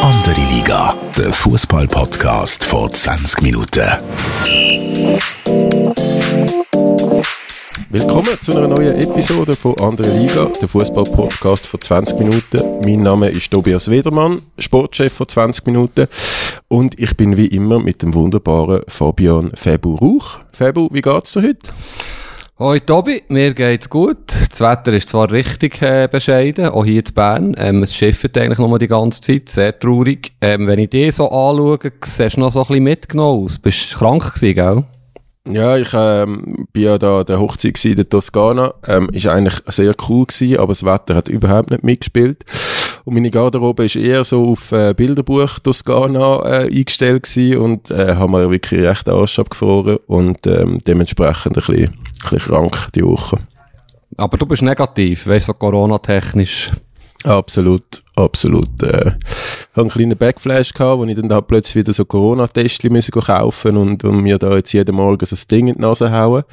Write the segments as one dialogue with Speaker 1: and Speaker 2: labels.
Speaker 1: Andere Liga, der Fußball-Podcast vor 20 Minuten.
Speaker 2: Willkommen zu einer neuen Episode von Andere Liga, der Fußball-Podcast von 20 Minuten. Mein Name ist Tobias Wedermann, Sportchef von 20 Minuten. Und ich bin wie immer mit dem wunderbaren Fabian Febu Rauch. Febu, wie geht's dir heute?
Speaker 3: Hoi Tobi, mir geht's gut. Das Wetter ist zwar richtig äh, bescheiden, auch hier in Bern. Ähm, es schifft eigentlich nur die ganze Zeit, sehr traurig. Ähm, wenn ich dich so anschaue, siehst du noch so ein bisschen mitgenommen aus. Bist du krank gewesen, gell?
Speaker 2: Ja, ich ähm, bin ja da der Hochzeit in der Toskana. Ähm, ist eigentlich sehr cool gewesen, aber das Wetter hat überhaupt nicht mitgespielt. Und meine Garderobe ist eher so auf äh, Bilderbuch Toskana äh, eingestellt gewesen und äh, haben wir wirklich recht Arsch abgefroren und ähm, dementsprechend ein bisschen, ein bisschen krank die Woche.
Speaker 3: Aber du bist negativ, weißt du, so Corona-technisch.
Speaker 2: Absolut, absolut. Äh, ich hatte einen kleinen Backflash gehabt, wo ich dann da plötzlich wieder so Corona-Testchen müssen kaufen und, und mir da jetzt jeden Morgen so ein Ding in die Nase hauen.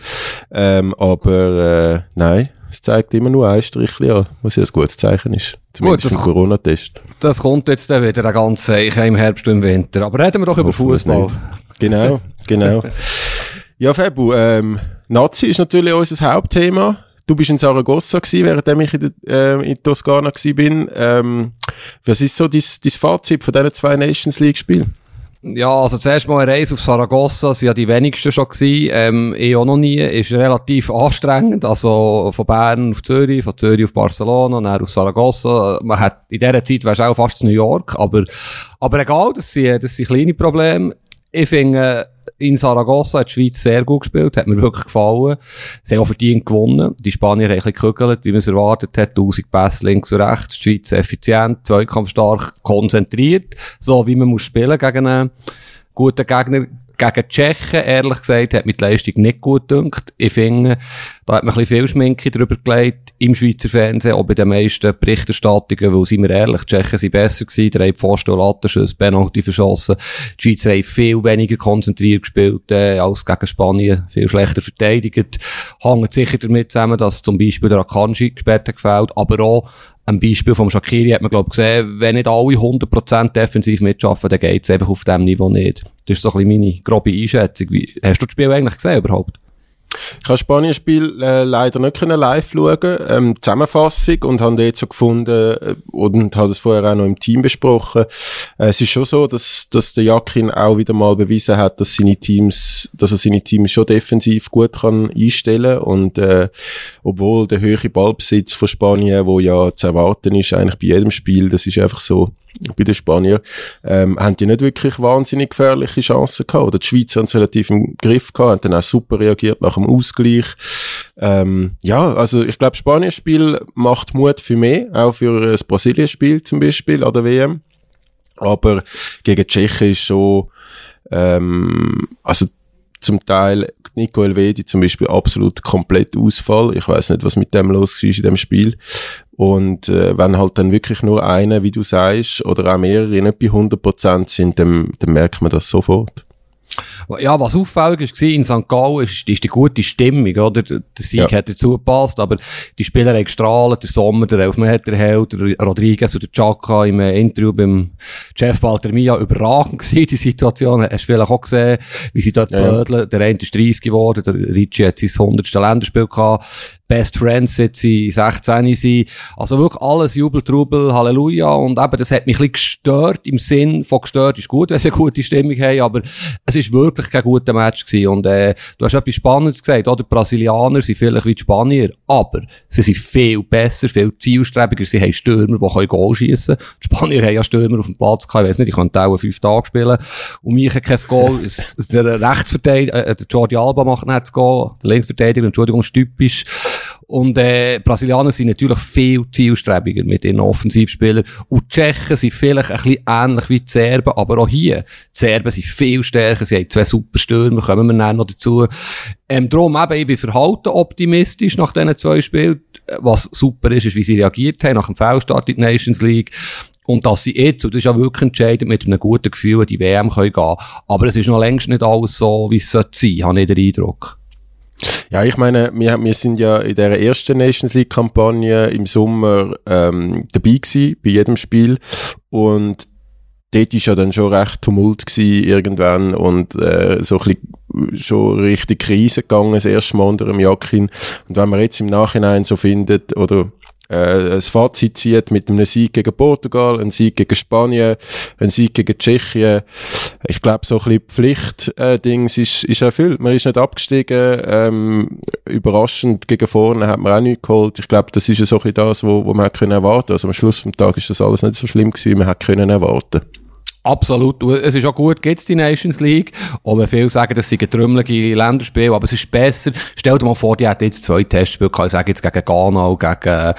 Speaker 2: Ähm, aber äh, nein, es zeigt immer nur ein Strichchen an, was ja ein gutes Zeichen ist. Zumindest
Speaker 3: Gut, das-
Speaker 2: Corona-Test.
Speaker 3: Das kommt jetzt dann wieder, der ganze Zeichen im Herbst und im Winter. Aber reden wir doch über Fußball.
Speaker 2: Genau, genau. ja, Fabu, ähm, Nazi ist natürlich unser Hauptthema. Du bist in Saragossa gewesen, während ich in, äh, in Toskana gewesen bin. Ähm, was ist so dein, Fazit von diesen zwei Nations League Spielen?
Speaker 3: Ja, also zuerst mal eine Reise auf Saragossa, sind ja die wenigsten schon gewesen, ähm, ich auch noch nie, ist relativ anstrengend, also von Bern auf Zürich, von Zürich auf Barcelona, dann auf Saragossa, man hat, in dieser Zeit wärst auch fast in New York, aber, aber egal, das sind, das sind kleine Probleme. Ich finde, in Saragossa hat die Schweiz sehr gut gespielt, hat mir wirklich gefallen. Sie haben auch verdient gewonnen. Die Spanier haben ein bisschen gekügelt, wie man es erwartet hat. 1000 Pässe links und rechts. Die Schweiz effizient, zweikampfstark, konzentriert. So wie man muss spielen gegen einen guten Gegner. Gegen Tschechen, ehrlich gesagt, hat mir die Leistung nicht gut gedünkt. Ich finde, da hat man ein bisschen viel Schminke drüber gelegt, im Schweizer Fernsehen, auch bei den meisten Berichterstattungen, weil, sind wir ehrlich, die Tschechen sind besser gewesen, hat Pfosten und Lattenschüsse, Penalty verschossen. Die Schweizer haben viel weniger konzentriert gespielt, äh, als gegen Spanien, viel schlechter verteidigt. Hängt sicher damit zusammen, dass zum Beispiel der Akanji hat gefällt, aber auch am Beispiel vom Shakiri hat man, glaube gesehen, wenn nicht alle 100% defensiv mitschaffen, dann geht's einfach auf dem Niveau nicht. Das ist so ein bisschen meine grobe Einschätzung. Wie, hast du das Spiel eigentlich gesehen überhaupt?
Speaker 2: Ich habe Spanien-Spiel äh, leider nicht können live schauen, ähm, Zusammenfassung und habe dort so gefunden äh, und habe das vorher auch noch im Team besprochen. Äh, es ist schon so, dass, dass der Jakin auch wieder mal bewiesen hat, dass seine Teams, dass er seine Teams schon defensiv gut kann einstellen und äh, obwohl der höhere Ballbesitz von Spanien, wo ja zu erwarten ist eigentlich bei jedem Spiel, das ist einfach so bei den Spaniern, ähm, haben die nicht wirklich wahnsinnig gefährliche Chancen gehabt. Oder die Schweizer haben es relativ im Griff gehabt, haben dann auch super reagiert nach dem Ausgleich. Ähm, ja, also ich glaube, Spanien-Spiel macht Mut für mich, auch für das Brasilien-Spiel zum Beispiel an der WM. Aber gegen die Tschechen ist schon, ähm, also zum Teil Nico Elvedi zum Beispiel absolut komplett Ausfall. Ich weiß nicht, was mit dem los war in dem Spiel. Und äh, wenn halt dann wirklich nur einer, wie du sagst, oder auch mehrere nicht bei 100% sind, dann, dann merkt man das sofort.
Speaker 3: Ja, was auffällig war in St. Gallen, ist, ist die gute Stimmung, oder? Der Sieg
Speaker 2: Ja.
Speaker 3: hat dazu gepasst, aber die Spieler haben gestrahlt, der Sommer, der Elfmeterheld, der Rodriguez und der Chaka im äh, Interview beim Jeff Baltermia überragend gewesen, die Situation. Hast du vielleicht auch gesehen, wie sie dort
Speaker 2: Ja, ja.
Speaker 3: blödeln. Der eine ist 30 geworden, der Ricci hat sein 100. Länderspiel gehabt. Best Friends seit sie 16 sind. Also wirklich alles Jubel, Trubel, Halleluja. Und eben, das hat mich ein bisschen gestört, im Sinn von gestört ist gut, wenn sie eine gute Stimmung haben, aber es ist wirklich kein guter Match gewesen. Und, äh, du hast etwas Spannendes gesagt, oder? Die Brasilianer sind vielleicht wie die Spanier, aber sie sind viel besser, viel zielstrebiger. Sie haben Stürmer, die können Goal schiessen. Die Spanier haben ja Stürmer auf dem Platz gehabt, ich weiss nicht, ich könnte auch fünf Tage spielen. Und mich hat kein Goal. Der Rechtsverteidiger, äh, der Jordi Alba macht nicht das Goal. Der Linksverteidiger, Entschuldigung, typisch. Und äh, Brasilianer sind natürlich viel zielstrebiger mit ihren Offensivspielern. Und die Tschechen sind vielleicht ein bisschen ähnlich wie die Serben, aber auch hier. Die Serben sind viel stärker, sie haben zwei super Stürmer, kommen wir dann noch dazu. Ähm, darum eben, ich bin verhalten optimistisch nach diesen zwei Spielen. Was super ist, ist, wie sie reagiert haben nach dem Fehlstart in die Nations League. Und dass sie jetzt, und das ist ja wirklich entscheidend, mit einem guten Gefühl an die WM können gehen Aber es ist noch längst nicht alles so, wie es sollte sein, habe ich den Eindruck.
Speaker 2: Ja, ich meine, wir, wir sind ja in der ersten Nations League Kampagne im Sommer ähm, dabei gewesen, bei jedem Spiel und dort ist ja dann schon recht Tumult gewesen irgendwann und äh, so ein bisschen schon richtig Krise gegangen, das erste Mal unter dem Jakin. Und wenn man jetzt im Nachhinein so findet, oder äh, ein Fazit zieht mit einem Sieg gegen Portugal, einem Sieg gegen Spanien, einem Sieg gegen Tschechien. Ich glaube, so ein bisschen Pflichtdings äh, ist, ist erfüllt. Man ist nicht abgestiegen. Ähm, überraschend gegen vorne hat man auch nichts geholt. Ich glaube, das ist so ein bisschen das, wo, wo man hat können erwarten. Also am Schluss vom Tag ist das alles nicht so schlimm gewesen, wie man hat können erwarten.
Speaker 3: Absolut. Es ist auch gut, gibt es die Nations League. Auch wenn viele sagen, das sind trümmelige Länderspiele, aber es ist besser. Stell dir mal vor, die hätten jetzt zwei Testspiele gehabt, ich sage jetzt gegen Ghana gegen,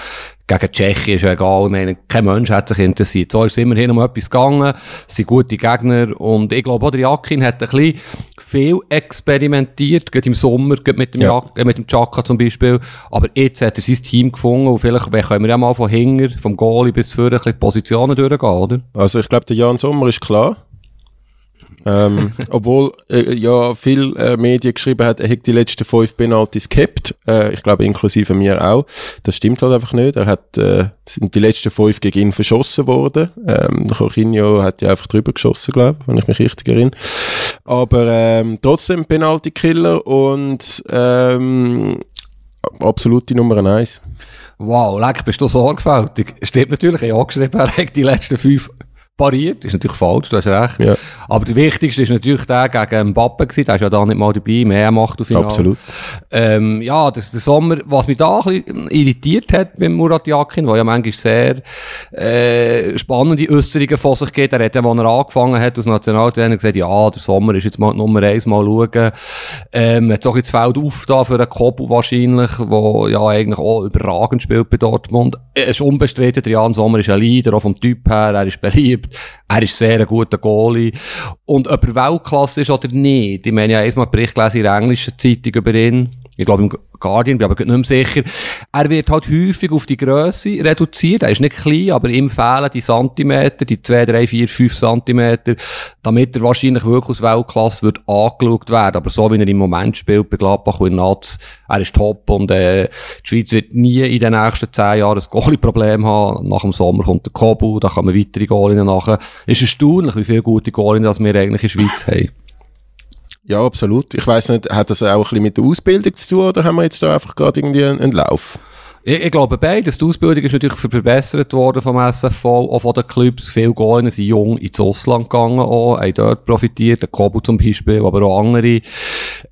Speaker 3: gegen Tschechien ist ja egal. Ich meine, kein Mensch hat sich interessiert. So ist es immerhin um etwas gegangen. Es sind gute Gegner. Und ich glaube, auch der Jakin hat ein bisschen viel experimentiert, gerade im Sommer, gerade mit dem, ja. Äh, mit dem Chaka zum Beispiel. Aber jetzt hat er sein Team gefunden und vielleicht können wir ja mal von hinten, vom Goalie bis vorne, ein bisschen Positionen durchgehen, oder?
Speaker 2: Also ich glaube, der Jan Sommer ist klar. Ähm, obwohl äh, ja viel äh, Medien geschrieben hat, er hätte die letzten fünf Penalties gehabt. Äh, ich glaube inklusive mir auch. Das stimmt halt einfach nicht. Er hat äh, sind die letzten fünf gegen ihn verschossen worden. Ähm, Jorginho hat ja einfach drüber geschossen, glaube ich, wenn ich mich richtig erinnere. Aber ähm, trotzdem Penalty-Killer und ähm, absolute Nummer eins.
Speaker 3: Wow, leck, bist du sorgfältig. Stimmt natürlich, ich habe geschrieben, er hat die letzten fünf pariert. Ist natürlich falsch, du hast recht. Ja. Aber der wichtigste ist natürlich der gegen Mbappe gewesen. Der ist ja da nicht mal dabei, mehr macht auf
Speaker 2: Absolut.
Speaker 3: Ähm, ja, das, der Sommer, was mich da ein bisschen irritiert hat beim Murat Yakin, der ja manchmal sehr, äh, spannende Äußerungen von sich geht. Er hat ja, als er angefangen hat, als Nationaltrainer gesagt, ja, der Sommer ist jetzt mal Nummer eins, mal schauen. Ähm, hat auch jetzt Feld auf da für einen Kobu wahrscheinlich, der ja eigentlich auch überragend spielt bei Dortmund. Er ist unbestritten, der Jan Sommer ist ein Leader, auch vom Typ her, er ist beliebt. Er ist sehr ein guter Goalie. Und ob er Weltklasse ist oder nicht, ich meine, ich habe erstmal einen Bericht gelesen in der englischen Zeitung über ihn. Ich glaube, im Guardian, bin aber nicht mehr sicher. Er wird halt häufig auf die Größe reduziert. Er ist nicht klein, aber ihm fehlen die Zentimeter, die 2, 3, 4, 5 Zentimeter, damit er wahrscheinlich wirklich aus Weltklasse wird angeschaut werden. Aber so wie er im Moment spielt bei Gladbach und Nats, er ist top und äh, die Schweiz wird nie in den nächsten 10 Jahren ein Goalie-Problem haben. Nach dem Sommer kommt der Kobu, da kommen weitere Goalien nachher. Es ist erstaunlich, wie viele gute Goalien wir eigentlich in der Schweiz haben.
Speaker 2: Ja, absolut. Ich weiß nicht, hat das auch ein bisschen mit der Ausbildung zu tun oder haben wir jetzt da einfach gerade irgendwie einen, einen Lauf?
Speaker 3: Ich, ich, glaube beides. Die Ausbildung ist natürlich verbessert worden vom SFV, auch von den Clubs. Viele Goinen sind jung ins Ausland gegangen, auch, haben dort profitiert, der Kobo zum Beispiel, aber auch andere.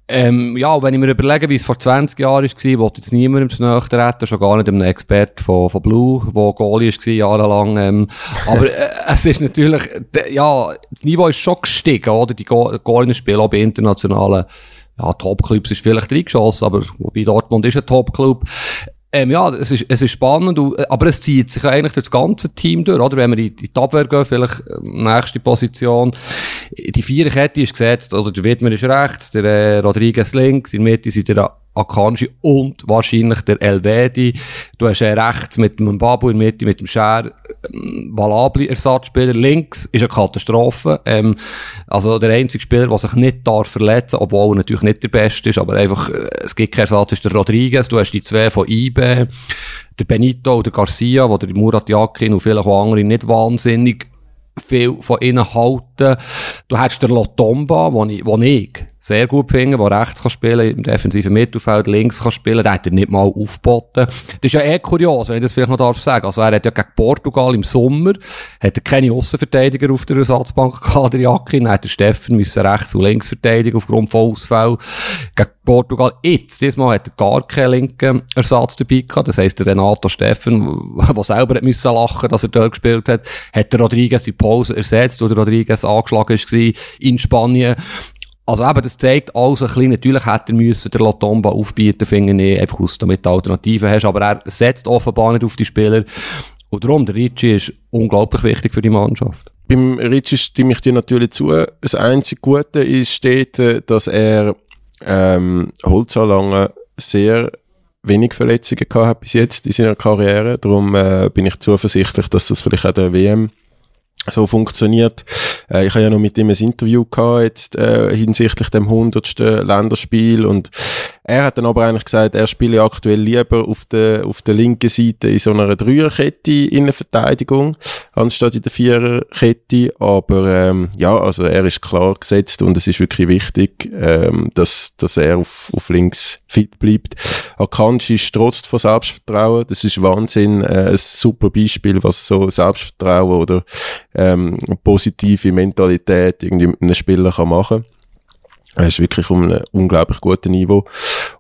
Speaker 3: Ähm, ja, wenn ich mir überlege, wie es vor 20 Jahren war, wollte jetzt niemandem zu nahe treten, schon gar nicht einem Expert von, von Blue, der Goalie war, jahrelang. Ähm, aber äh, es ist natürlich, ja, das Niveau ist schon gestiegen, oder? Die Goalien spielen auch bei internationalen ja, Top-Clubs ist vielleicht reingeschossen, aber wobei Dortmund ist ein Top-Club. Ähm, ja, es ist, es ist spannend, äh, aber es zieht sich eigentlich durch das ganze Team durch, oder? Wenn wir in die Abwehr gehen, vielleicht äh, nächste Position. Die Viererkette ist gesetzt, oder der Wittmer ist rechts, der äh, Rodriguez links, in der Mitte sind der Akanji und wahrscheinlich der Elvedi. Du hast äh, rechts mit dem Babu in der Mitte, mit dem Scher, ähm, valable Ersatzspieler. Links ist eine Katastrophe. Ähm, also der einzige Spieler, der sich nicht darf verletzen, obwohl er natürlich nicht der Beste ist, aber einfach, äh, es gibt keinen Ersatz, ist der Rodriguez. Du hast die zwei von IB, der Benito oder Garcia, wo der Murat Yakin und auch andere nicht wahnsinnig viel von ihnen halten. Du hast den Lotomba, wo ich, wo ich sehr gut finde, der rechts kann spielen, im defensiven Mittelfeld links kann spielen, der hat er nicht mal aufgeboten. Das ist ja eh kurios, wenn ich das vielleicht noch darf sagen. Also er hat ja gegen Portugal im Sommer, hat er keine Aussenverteidiger auf der Ersatzbank gehabt, der Jacke, dann hat der Steffen müssen rechts und links verteidigen aufgrund von Ausfall. Gegen Portugal jetzt, diesmal hat er gar keinen linken Ersatz dabei gehabt, das heisst der Renato Steffen, der selber hat müssen lachen, dass er dort gespielt hat, hat der Rodriguez die Pause ersetzt, wo der Rodriguez angeschlagen war in Spanien. Also eben, das zeigt alles ein bisschen, natürlich hätte er müssen der Latomba aufbieten, finde ich, einfach aus, damit du Alternativen hast, aber er setzt offenbar nicht auf die Spieler. Und darum, der Ricci ist unglaublich wichtig für die Mannschaft.
Speaker 2: Beim Ricci stimme ich dir natürlich zu. Das einzige Gute ist steht, dass er ähm, Holzanlange sehr wenig Verletzungen gehabt hat bis jetzt in seiner Karriere. Darum äh, bin ich zuversichtlich, dass das vielleicht auch der WM so funktioniert. Äh, ich habe ja noch mit ihm ein Interview gehabt, jetzt, äh, hinsichtlich dem hundertsten Länderspiel und Er hat dann aber eigentlich gesagt, er spiele aktuell lieber auf der, auf der linken Seite in so einer Dreierkette in der Verteidigung, anstatt in der Viererkette. Aber ähm, ja, also er ist klar gesetzt und es ist wirklich wichtig, ähm, dass, dass er auf, auf links fit bleibt. Akanji ist trotz von Selbstvertrauen, das ist Wahnsinn, äh, ein super Beispiel, was so Selbstvertrauen oder ähm, positive Mentalität irgendwie mit einem Spieler kann machen er ist wirklich um ein unglaublich gutes Niveau.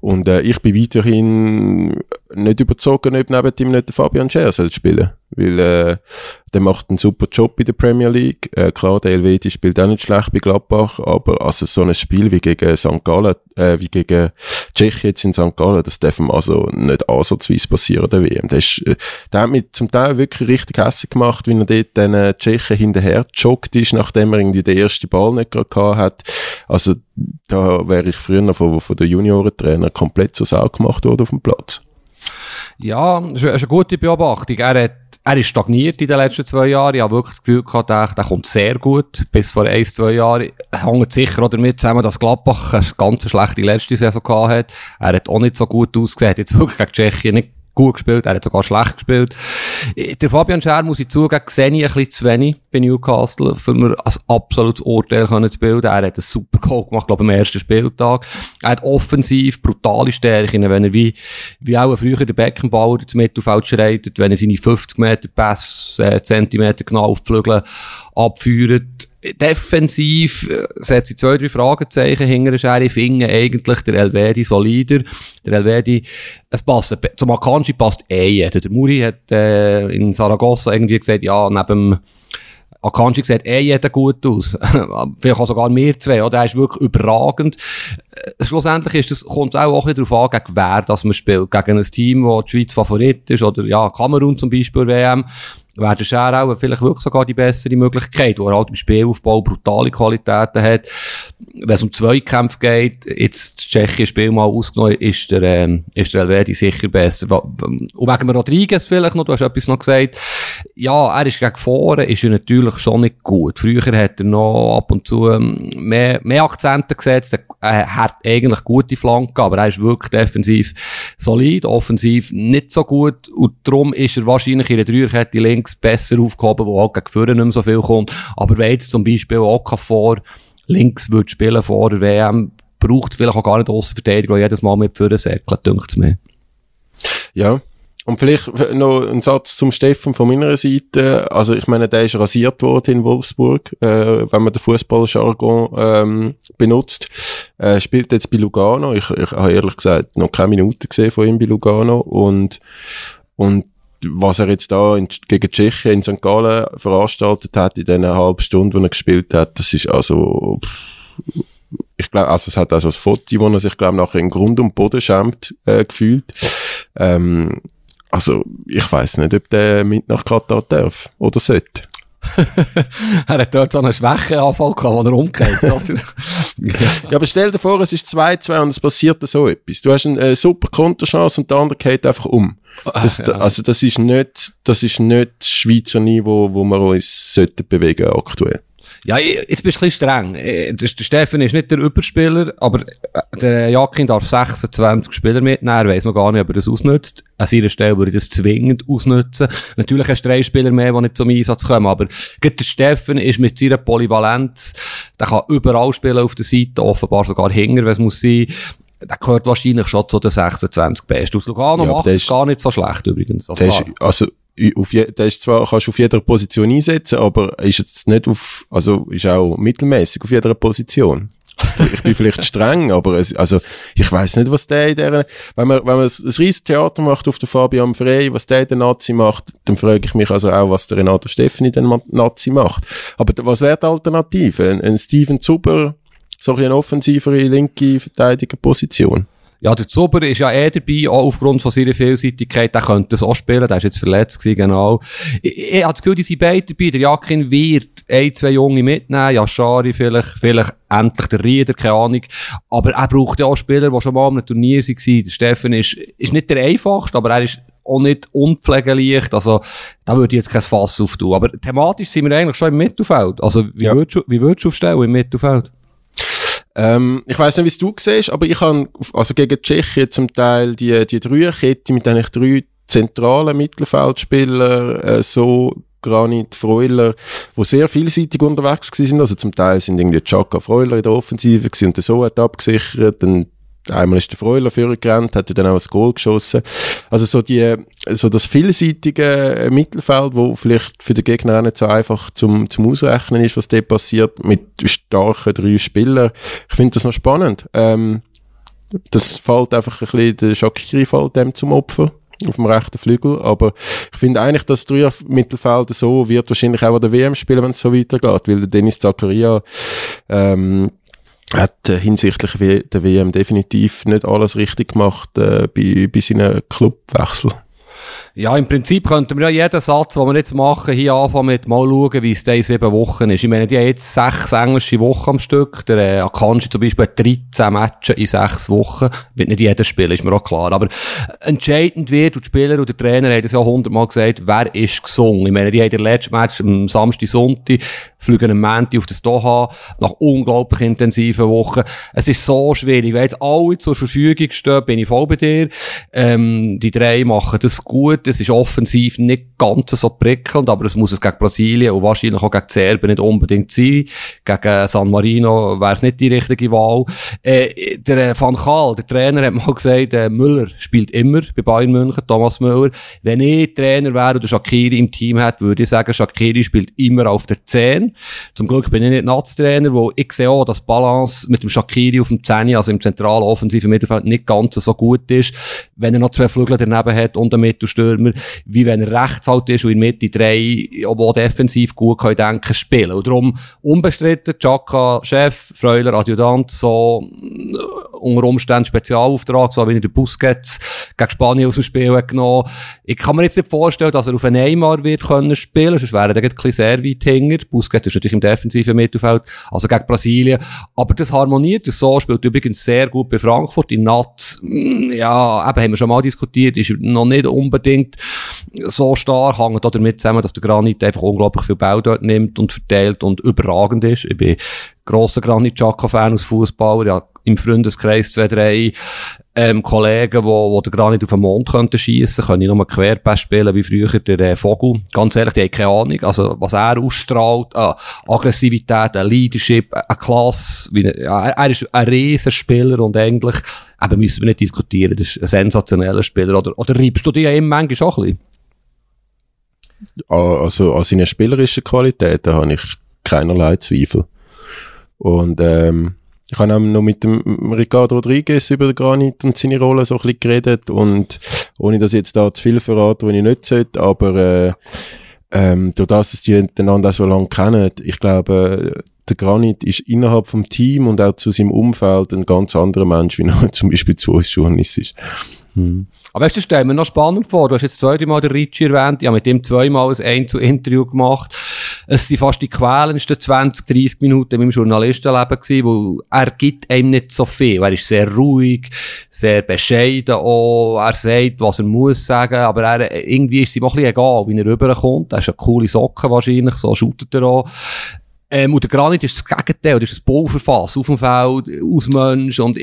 Speaker 2: Und äh, ich bin weiterhin nicht überzogen, ob neben ihm nicht Fabian Scher spielen Weil äh, der macht einen super Job in der Premier League. Äh, klar, der Elvedi spielt auch nicht schlecht bei Gladbach, aber also so ein Spiel wie gegen St. Gallen, äh, wie gegen Tschechien jetzt in St. Gallen, das darf ihm also nicht ansatzweise passieren, der WM. Der, ist, äh, der hat mich zum Teil wirklich richtig hässlich gemacht, wie er dort den äh, Tschechen hinterher joggt ist, nachdem er irgendwie den ersten Ball nicht gerade gehabt hat. Also da wäre ich früher von, von der Juniorentrainer komplett zur Sau gemacht worden auf dem Platz.
Speaker 3: Ja, das ist eine gute Beobachtung. Er hat er ist stagniert in den letzten zwei Jahren. Ich habe wirklich das Gefühl gehabt, der, der kommt sehr gut. Bis vor ein, zwei Jahren hängt sicher auch damit zusammen, dass Gladbach eine ganz schlechte letzte Saison gehabt hat. Er hat auch nicht so gut ausgesehen. Jetzt wirklich gegen Tschechien nicht gut gespielt, er hat sogar schlecht gespielt. Der Fabian Scher, muss ich zugeben, sehe ich ein bisschen zu wenig bei Newcastle, für mir als absolutes Urteil können zu bilden. Er hat einen super Goal gemacht, glaube ich, am ersten Spieltag. Er hat offensiv brutale Stärken, wenn er wie, wie auch früher der Beckenbauer ins Mittelfeld schreitet, wenn er seine 50 Meter Pass, äh, Zentimeter genau auf die Flügel defensiv äh, setze ich zwei, drei Fragezeichen hinter der Schere. Finde eigentlich der Elvedi solider. Der Elvedi, es passt, zum Akanji passt eh jeder. Der Muri hat äh, in Saragossa irgendwie gesagt, ja, neben Akanji sieht eh jeder gut aus. Vielleicht auch sogar mehr zwei, oder? Er ist wirklich überragend. Äh, schlussendlich ist das, kommt es auch, auch darauf an, gegen wer das man spielt. Gegen ein Team, wo die Schweiz Favorit ist, oder ja, Kamerun zum Beispiel, WM wäre Scher auch vielleicht wirklich sogar die bessere Möglichkeit, wo er halt im Spielaufbau brutale Qualitäten hat. Wenn es um Zweikämpfe geht, jetzt das tschechische Spiel mal ausgenommen, ist der, ähm, ist der Elvedi sicher besser. Und wegen Rodriguez vielleicht noch, du hast etwas noch gesagt. Ja, er ist gegen vorne, ist er natürlich schon nicht gut. Früher hat er noch ab und zu ähm, mehr, mehr Akzente gesetzt, er hat eigentlich gute Flanken, aber er ist wirklich defensiv solid, offensiv nicht so gut und darum ist er wahrscheinlich in der Dreierkette links besser aufgehoben, wo auch gegen vorne nicht mehr so viel kommt. Aber wenn jetzt zum Beispiel vor links würde spielen vor der WM, braucht es vielleicht auch gar nicht Außenverteidigung, jedes Mal mit vorne säckelt, denkt es mir.
Speaker 2: Ja. Und vielleicht noch ein Satz zum Steffen von meiner Seite. Also ich meine, der ist rasiert worden in Wolfsburg, äh, wenn man den Fußballjargon ähm, benutzt. Äh, spielt jetzt bei Lugano. Ich, ich habe ehrlich gesagt noch keine Minute gesehen von ihm bei Lugano und und was er jetzt da in, gegen Tschechien in St. Gallen veranstaltet hat, in den halben Stunden, wo er gespielt hat, das ist also, ich glaube, also es hat also das Foto, wo er sich, glaube nachher in Grund und Boden schämt, äh, gefühlt. Ähm, also, ich weiß nicht, ob der mit nach Katar darf oder sollte.
Speaker 3: er hat dort so einen Schwächeanfall gehabt, wo er umgeht, oder?
Speaker 2: ja, aber stell dir vor, es ist 2-2 und es passiert so etwas. Du hast eine äh, super Konterchance und der andere geht einfach um. Das, ja. Also das ist nicht, das ist nicht das Schweizer Niveau, wo wir uns sollten bewegen aktuell.
Speaker 3: Ja, jetzt bist du ein bisschen streng. Äh, der Steffen ist nicht der Überspieler, aber äh, der Jakin darf 26 Spieler mitnehmen. Er weiss noch gar nicht, ob er das ausnutzt. An seiner Stelle würde ich das zwingend ausnutzen. Natürlich hast du drei Spieler mehr, die nicht zum Einsatz kommen, aber der Steffen ist mit seiner Polyvalenz, der kann überall spielen auf der Seite, offenbar sogar hinger, wenn es muss sein der gehört wahrscheinlich schon zu den 26 Besten. Aus Lugano ja, macht es gar nicht so schlecht übrigens.
Speaker 2: Also, ist, also auf je, der ist zwar, kannst du auf jeder Position einsetzen, aber ist jetzt nicht auf, also ist auch mittelmäßig auf jeder Position. ich bin vielleicht streng, aber es, also ich weiß nicht, was der in der, wenn man wenn man ein riesiges Theater macht auf der Fabian Frey, was der der Nazi macht, dann frage ich mich also auch, was der Renato Steffeni in der Nazi macht. Aber was wäre die Alternative? Ein, ein Steven Zuber, so ein eine offensivere linke Verteidigerposition?
Speaker 3: Ja, der Zuber ist ja eh dabei, auch aufgrund von seiner Vielseitigkeit. Der könnte das auch spielen, der ist jetzt verletzt gewesen, genau. Ich, ich, ich habe das Gefühl, die sind beide dabei. Der Jakin wird ein, zwei Junge mitnehmen, ja, Schari vielleicht, vielleicht endlich der Rieder, keine Ahnung. Aber er braucht ja auch Spieler, die schon mal am Turnier waren. Der Steffen ist, ist nicht der einfachste, aber er ist auch nicht unpflegeleicht. Also, da würde ich jetzt kein Fass auftun. Aber thematisch sind wir eigentlich schon im Mittelfeld. Also, wie, ja. würdest, du, wie würdest du aufstellen im Mittelfeld?
Speaker 2: Ähm, ich weiß nicht, wie es du siehst, aber ich habe, also gegen Tschechien zum Teil die, die Dreierkette mit eigentlich drei zentralen Mittelfeldspieler, äh, so Granit, Freuler, wo sehr vielseitig unterwegs sind. Also zum Teil sind irgendwie Chaka Freuler in der Offensive gewesen und der so hat abgesichert. Dann einmal ist der Freuler vorgerannt, hat dann auch ein Goal geschossen. Also so die, so das vielseitige Mittelfeld, wo vielleicht für den Gegner auch nicht so einfach zum, zum Ausrechnen ist, was dort passiert, mit starken drei Spielern. Ich finde das noch spannend. Ähm, das fällt einfach ein bisschen, der Shakiri fällt dem zum Opfer auf dem rechten Flügel. Aber ich finde eigentlich, dass das Mittelfeld so wird wahrscheinlich auch an der WM spielen, wenn es so weitergeht, weil der Dennis Zakaria ähm, hat äh, hinsichtlich der WM definitiv nicht alles richtig gemacht äh, bei, bei seinen Clubwechsel.
Speaker 3: Ja, im Prinzip könnten wir ja jeden Satz, den wir jetzt machen, hier anfangen mit mal schauen, wie es da in sieben Wochen ist. Ich meine, die haben jetzt sechs englische Wochen am Stück. Der äh, Akanji zum Beispiel hat 13 Matches in sechs Wochen. Wird nicht jeder spielen, ist mir auch klar. Aber entscheidend wird, und die Spieler und der Trainer haben das ja hundertmal gesagt, wer ist gesungen. Ich meine, die haben der letzte Match am Samstag, Sonntag, fliegen am Montag auf das Doha, nach unglaublich intensiven Wochen. Es ist so schwierig. Wenn jetzt alle zur Verfügung stehen, bin ich voll bei dir. Ähm, die drei machen das gut es ist offensiv nicht ganz so prickelnd, aber es muss es gegen Brasilien und wahrscheinlich auch gegen Serbien nicht unbedingt sein. Gegen San Marino wäre es nicht die richtige Wahl. Äh, der äh, Van Gaal, der Trainer, hat mal gesagt, äh, Müller spielt immer bei Bayern München, Thomas Müller. Wenn ich Trainer wäre oder Shakiri im Team hätte, würde ich sagen, Shakiri spielt immer auf der 10. Zum Glück bin ich nicht Nazi-Trainer, wo ich sehe auch, dass Balance mit dem Shakiri auf dem 10, also im zentralen offensiven Mittelfeld, nicht ganz so gut ist. Wenn er noch zwei Flügel daneben hat und einen Mittelstürmer, Stürmer, wie wenn er rechts halt ist und in Mitte drei, die defensiv gut können denken, spielen. Und darum unbestritten, Chaka Chef, Freuler Adjutant, so äh, unter Umständen Spezialauftrag, so wie er den Busquets gegen Spanien aus dem Spiel hat genommen. Ich kann mir jetzt nicht vorstellen, dass er auf einen Neymar wird können spielen, sonst wäre er ein bisschen sehr weit hinger. Busquets ist natürlich im defensiven Mittelfeld, also gegen Brasilien. Aber das harmoniert, das so spielt übrigens sehr gut bei Frankfurt. In Natz, mm, ja, eben haben wir schon mal diskutiert, ist noch nicht unbedingt so stark, hängt auch damit zusammen, dass der Granit einfach unglaublich viel Bau dort nimmt und verteilt und überragend ist. Ich bin grosser Granit Xhaka-Fan aus Fußballer, ja, im Freundeskreis zwei, drei ähm, Kollegen, wo, wo der gar nicht auf den Mond könnten schiessen, können ich nur Querpass spielen, wie früher der äh, Vogel. Ganz ehrlich, die haben keine Ahnung. Also, was er ausstrahlt, äh, Aggressivität, ein Leadership, eine Klasse, wie, ja, er ist ein Riesenspieler und eigentlich, eben müssen wir nicht diskutieren, das ist ein sensationeller Spieler. Oder, oder reibst du dich ja immer manchmal auch ein
Speaker 2: bisschen? Also, an seinen spielerischen Qualitäten habe ich keinerlei Zweifel. Und, ähm, ich habe noch mit dem Ricardo Rodriguez über Granit und seine Rolle so ein bisschen geredet und ohne dass ich jetzt da zu viel verrate, was ich nicht sollte, aber äh, ähm, durch das, dass die einander so lange kennen, ich glaube, der Granit ist innerhalb vom Team und auch zu seinem Umfeld ein ganz anderer Mensch, wie er zum Beispiel zu uns Journalist ist.
Speaker 3: Hm. Aber weißt du, stell mir noch spannend vor. Du hast jetzt zweimal den Ritchie erwähnt. Ich habe mit ihm zweimal ein Ein-zu-Interview gemacht. Es sind fast die quälendsten 20, 30 Minuten in meinem Journalistenleben gewesen, wo er gibt einem nicht so viel. Er ist sehr ruhig, sehr bescheiden auch. Er sagt, was er muss sagen. Aber er, irgendwie ist es ihm auch ein bisschen egal, wie er rüberkommt. Er ist eine coole Socke wahrscheinlich. So shootet er auch. Ähm, und der Granit ist das Gegenteil. Das ist ein Bauverfass auf dem Feld, aus Mensch. Und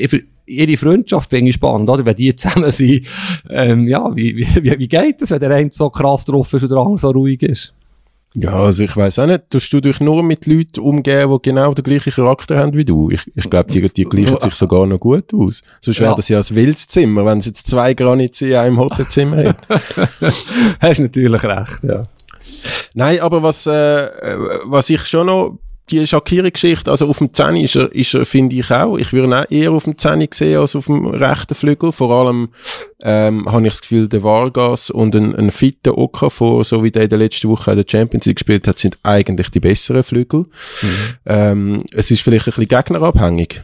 Speaker 3: ihre Freundschaft finde ich spannend, oder? Wenn die zusammen sind, ähm, ja, wie, wie, wie geht das, wenn der eine so krass drauf ist und der andere so ruhig ist?
Speaker 2: Ja, also ich weiß auch nicht, tust du dich nur mit Leuten umgehen, die genau den gleichen Charakter haben wie du? Ich, ich glaube, die, die gleichen sich sogar noch gut aus. Sonst wäre das ja ein wildes Zimmer, wenn es jetzt zwei Granits in einem Hotelzimmer hat.
Speaker 3: Hast natürlich recht, ja.
Speaker 2: Nein, aber was, äh, was ich schon noch die Shakiri-Geschichte, also auf dem 10 ist er, ist er finde ich auch. Ich würde ihn auch eher auf dem 10 sehen als auf dem rechten Flügel. Vor allem ähm, habe ich das Gefühl, der Vargas und ein, ein fitter Okafor, so wie der in der letzten Woche in der Champions League gespielt hat, sind eigentlich die besseren Flügel. Mhm. Ähm, es ist vielleicht ein bisschen gegnerabhängig.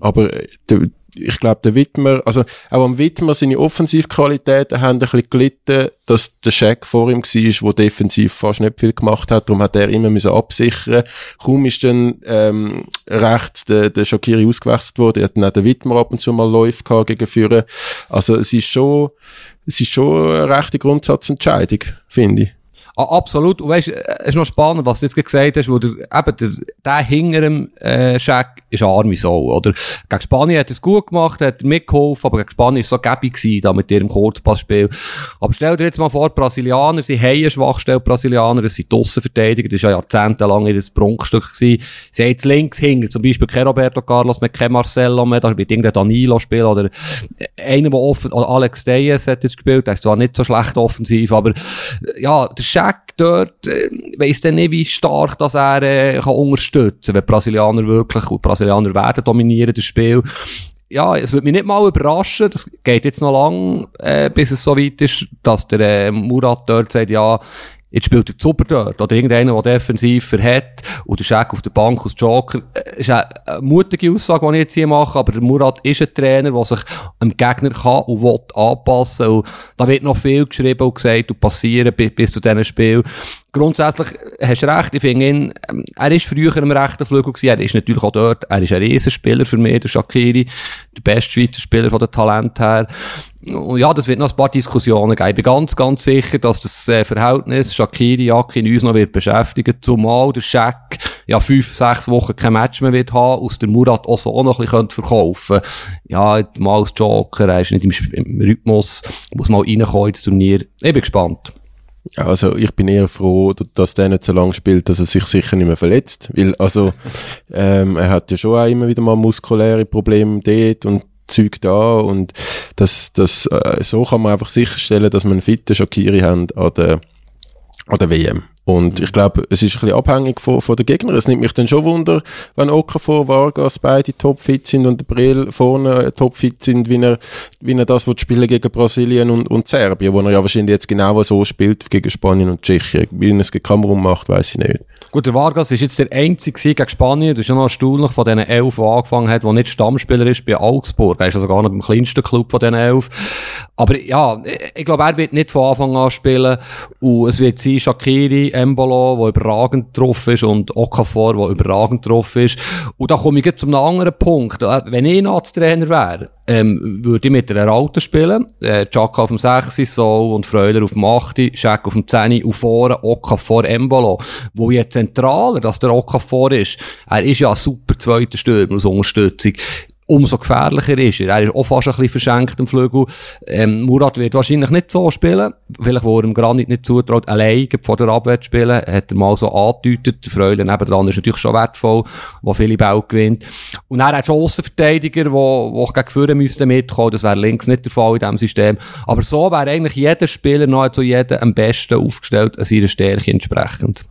Speaker 2: Aber äh, der, ich glaube, der Wittmer, also auch am Wittmer seine Offensivqualitäten haben ein bisschen gelitten, dass der Scheck vor ihm war, der defensiv fast nicht viel gemacht hat. Darum hat er immer müssen absichern. Kaum ist dann ähm, rechts der, der Shakiri ausgewechselt worden. Er hat dann auch den Wittmer ab und zu mal Läufe gehabt gegen Führer. Also es ist schon, es ist schon eine rechte Grundsatzentscheidung, finde ich.
Speaker 3: Absolut. Und weißt, es ist noch spannend, was du jetzt gesagt hast, wo der, eben der, der hinter dem, äh, Scheck ist arme oder? Gegen Spanien hat es gut gemacht, hat mitgeholfen, aber gegen Spanien ist so gäbig gewesen, da mit ihrem Kurzpassspiel. Aber stell dir jetzt mal vor, Brasilianer, sie haben eine Schwachstelle, Brasilianer, es sind Aussenverteidiger, das war ja jahrzehntelang ihr Prunkstück gewesen. Sie haben jetzt links hinter, zum Beispiel kein Roberto Carlos, mit kein Marcelo mehr, da wird irgendein Danilo spielen, oder einer, der offen, oder Alex Deyes hat jetzt gespielt, der ist zwar nicht so schlecht offensiv, aber, ja, der Scheck dort, äh, weiss dann nicht, wie stark das er, äh, kann unterstützen, wenn die Brasilianer wirklich, und Brasilianer werden dominieren, das Spiel. Ja, es würde mich nicht mal überraschen, das geht jetzt noch lang, äh, bis es so weit ist, dass der äh, Murat dort sagt, ja, Jetzt spielt der Zuber dort. Oder irgendeiner, der defensiv hat. Und der Scheck auf der Bank als Joker. Das äh, ist eine, mutige Aussage, die ich jetzt hier mache. Aber Murat ist ein Trainer, der sich am Gegner kann und will anpassen. Und da wird noch viel geschrieben und gesagt und passieren bis, bis zu diesem Spiel. Grundsätzlich hast du recht. Ich finde ihn, ähm, er ist früher im rechten Flügel gewesen. Er ist natürlich auch dort. Er ist ein Riesenspieler für mich, der Shakiri. Der beste Schweizer Spieler von der Talent her. Und ja, das wird noch ein paar Diskussionen geben. Ich bin ganz, ganz sicher, dass das äh, Verhältnis Shakiri, Yakin uns noch wird beschäftigen, zumal der Scheck ja fünf, sechs Wochen kein Match mehr wird haben, aus der Murat auch so noch ein bisschen verkaufen Ja, mal als Joker, er ist nicht im, im Rhythmus, muss mal reinkommen ins Turnier. Ich bin gespannt.
Speaker 2: Also ich bin eher froh, dass der nicht so lange spielt, dass er sich sicher nicht mehr verletzt. Weil, also, ähm, er hat ja schon auch immer wieder mal muskuläre Probleme dort und Zeug da und das, das, äh, so kann man einfach sicherstellen, dass man einen fitten Shakiri haben an der, an der WM. Und ich glaube, es ist ein bisschen abhängig von, von den Gegnern. Es nimmt mich dann schon Wunder, wenn Okafor, Vargas beide topfit sind und Brill vorne topfit sind, wie er, wie er das wird spielen gegen Brasilien und, und Serbien, wo er ja wahrscheinlich jetzt genau so spielt gegen Spanien und Tschechien. Wie er es gegen Kamerun macht, weiß ich nicht.
Speaker 3: Gut, der Vargas ist jetzt der einzige gegen Spanien. Das ist ja noch erstaunlich von diesen elf, die angefangen hat, der nicht Stammspieler ist bei Augsburg. Er ist also gar nicht im kleinsten Club von diesen elf. Aber ja, ich glaube, er wird nicht von Anfang an spielen. Und es wird sein Shakiri, Embolo, der überragend drauf ist, und Okafor, der überragend drauf ist. Und da komme ich jetzt zu einem anderen Punkt. Wenn ich Trainer wäre, ähm, würde ich mit einer Alten spielen. Äh, Chaka auf dem 6, So und Freuler auf dem 8, Scheck auf dem 10 und vorne Okafor Embolo. Wo je zentraler, dass der Okafor ist, er ist ja ein super zweiter Stürmer als Unterstützung umso gefährlicher ist er. Er ist auch fast ein verschenkt im Flügel. Murat wird wahrscheinlich nicht so spielen. Vielleicht, wo er ihm Granit nicht zutraut, allein vor der Abwehr zu spielen, hat er mal so angedeutet. Der Freude nebendran ist natürlich schon wertvoll, wo viele Bälle gewinnt. Und er hat schon Aussenverteidiger, die, die gegen Führen müssten mitkommen. Das wäre links nicht der Fall in diesem System. Aber so wäre eigentlich jeder Spieler, nahezu jeder, am besten aufgestellt, an seiner Stärke entsprechend.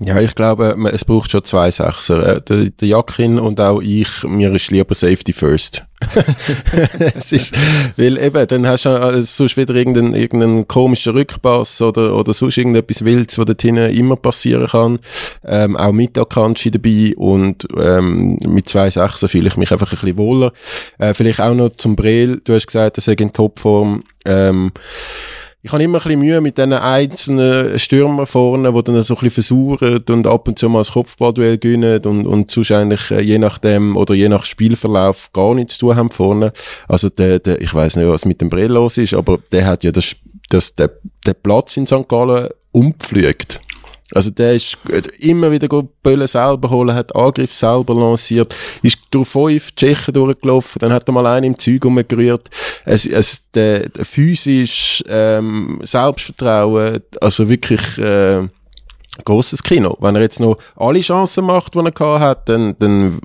Speaker 2: Ja, ich glaube, es braucht schon zwei Sechser. Äh, der, der Jakin und auch ich, mir ist lieber Safety First. es ist, weil eben, dann hast du äh, sonst wieder irgendeinen, irgendeinen komischen Rückpass oder, oder sonst irgendetwas Wildes, was dort hinten immer passieren kann. Ähm, auch mit Akanji dabei und ähm, mit zwei Sechser fühle ich mich einfach ein bisschen wohler. Äh, vielleicht auch noch zum Brel, du hast gesagt, er sei in Topform. Ähm, ich habe immer ein bisschen Mühe mit diesen einzelnen Stürmer vorne, die dann so ein bisschen versuchen und ab und zu mal das Kopfballduell gewinnen und, und sonst eigentlich äh, je nachdem oder je nach Spielverlauf gar nichts zu tun haben vorne. Also der, der, ich weiß nicht, was mit dem Brill los ist, aber der hat ja das, das, der, der Platz in St. Gallen umgepflügt. Also der ist immer wieder Böllen selber holen, hat Angriff selber lanciert, ist durch fünf Tschechen durchgelaufen, dann hat er mal einen im Zeug umgerührt. Es, es, der, der physisch, ähm, Selbstvertrauen, also wirklich, äh, grosses Kino. Wenn er jetzt noch alle Chancen macht, die er gehabt hat, dann, dann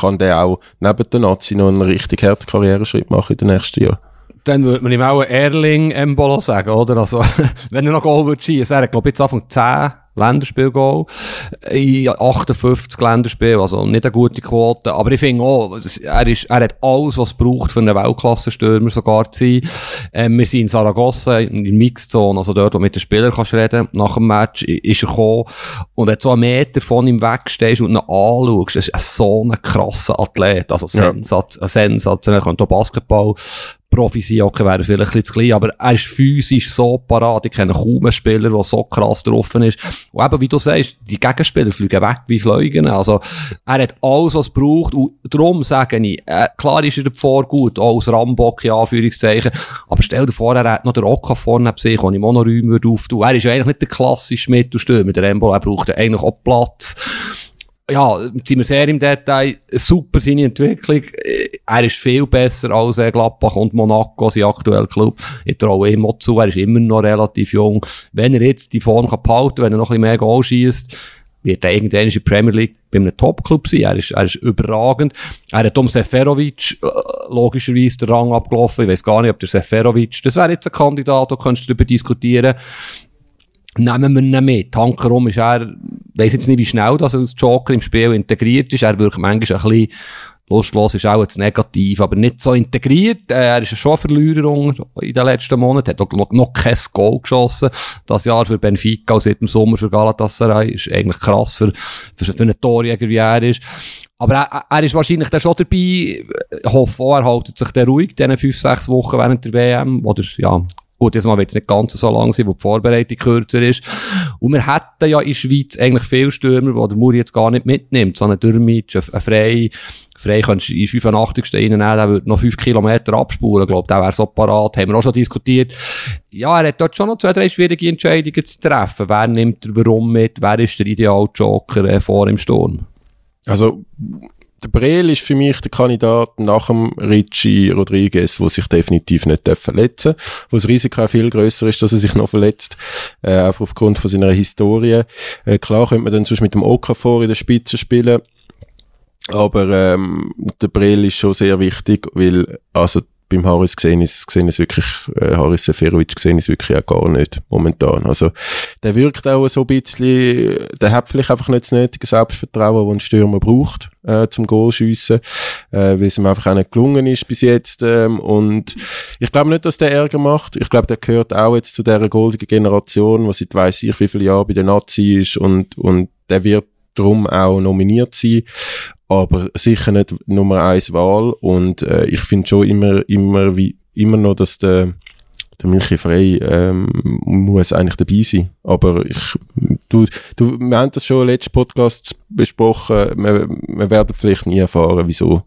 Speaker 2: kann der auch neben der Nazi noch einen richtig harten Karriereschritt machen in den nächsten Jahren
Speaker 3: dann würde man ihm auch Erling Embolo sagen, oder? Also, wenn er noch Goal würde schießen, er glaube jetzt Anfang 10 Länderspielgoal. In 58 Länderspiel, also nicht eine gute Quote. Aber ich finde auch, er, ist, er hat alles, was es braucht, für einen Weltklasse-Stürmer sogar zu sein. Ähm, wir sind in Saragossa, in der Mixzone, also dort, wo du mit den Spielern kannst reden. Nach dem Match ist er gekommen und hat so einen Meter von ihm wegstehst und ihn anschaust. Ist so ein krasser Athlet. Also Sensat, ja. sensationell. Er kann Basketball Profi sein, okay, wäre vielleicht ein klein, aber er ist physisch so parat. Ich kenne kaum einen Spieler, der so krass getroffen ist. Und eben, wie du sagst, die Gegenspieler fliegen weg wie Fliegen. Also, er hat alles, was es braucht. Und darum sage ich, äh, klar ist er davor gut, auch als Rambock, in Anführungszeichen. Aber stell dir vor, er hat noch den Oka vorne sich, den ich Monoräume würde auftun. Er ist eigentlich nicht der klassische Mittelstürmer, der Embolo. Er braucht eigentlich auch Platz ja, sind wir sehr im Detail. Super seine Entwicklung. Er ist viel besser als äh, Gladbach und Monaco, sein aktueller Club. Ich traue ihm auch zu, er ist immer noch relativ jung. Wenn er jetzt die Form kann behalten wenn er noch ein bisschen mehr Goal schießt, wird er irgendwann in der Premier League bei einem Top-Club sein. Er ist, er ist überragend. Er hat um Seferovic äh, logischerweise den Rang abgelaufen. Ich weiß gar nicht, ob der Seferovic, das wäre jetzt ein Kandidat, da könntest du darüber diskutieren nehmen wir ihn mit. Tankerum ist er, weiss jetzt nicht, wie schnell das als Joker im Spiel integriert ist. Er wirkt manchmal ein bisschen lustlos, ist auch jetzt negativ, aber nicht so integriert. Äh, er ist schon ein Verlierer in den letzten Monaten, hat noch, noch kein Goal geschossen. Das Jahr für Benfica, seit dem Sommer für Galatasaray, ist eigentlich krass für, für, für einen Torjäger, wie er ist. Aber er, er ist wahrscheinlich dann schon dabei. Ich hoffe auch, er hält sich dann ruhig, diese fünf, sechs Wochen während der WM. Oder, ja, Gut, jetzt mal wird es nicht ganz so lang sein, wo die Vorbereitung kürzer ist. Und wir hätten ja in Schweiz eigentlich viele Stürmer, die der Muri jetzt gar nicht mitnimmt, sondern Dürmitsch, ein Frei, Frei könntest du in 85. reinnehmen, der würde noch 5 Kilometer abspulen, glaub, der wäre so parat, haben wir auch schon diskutiert. Ja, er hat dort schon noch zwei, drei schwierige Entscheidungen zu treffen. Wer nimmt er warum mit? Wer ist der Ideal-Joker äh, vor im Sturm?
Speaker 2: Also, der Breel ist für mich der Kandidat nach dem Richie Rodriguez, wo sich definitiv nicht verletzen darf, wo das Risiko auch viel größer ist, dass er sich noch verletzt, äh, einfach aufgrund von seiner Historie. Äh, klar könnte man dann sonst mit dem Okafor in der Spitze spielen, aber ähm, der Breel ist schon sehr wichtig, weil also beim Haris gesehen ist, gesehen ist wirklich, äh, Haris Seferovic gesehen ist wirklich auch gar nicht momentan. Also, der wirkt auch so ein bisschen, der hat vielleicht einfach nicht das nötige Selbstvertrauen, das ein Stürmer braucht, äh, zum Goalschiessen, äh, weil es ihm einfach auch nicht gelungen ist bis jetzt, ähm, und ich glaube nicht, dass der Ärger macht. Ich glaube, der gehört auch jetzt zu dieser goldigen Generation, was seit weiss ich wie viele Jahre bei der Nazi ist und, und der wird darum auch nominiert sein aber sicher nicht Nummer eins Wahl und äh, ich finde schon immer, immer, wie, immer noch, dass der, der Milchi Frey ähm, muss eigentlich dabei sein. Aber ich, du, du, wir haben das schon letzten Podcast besprochen, wir, wir werden vielleicht nie erfahren, wieso,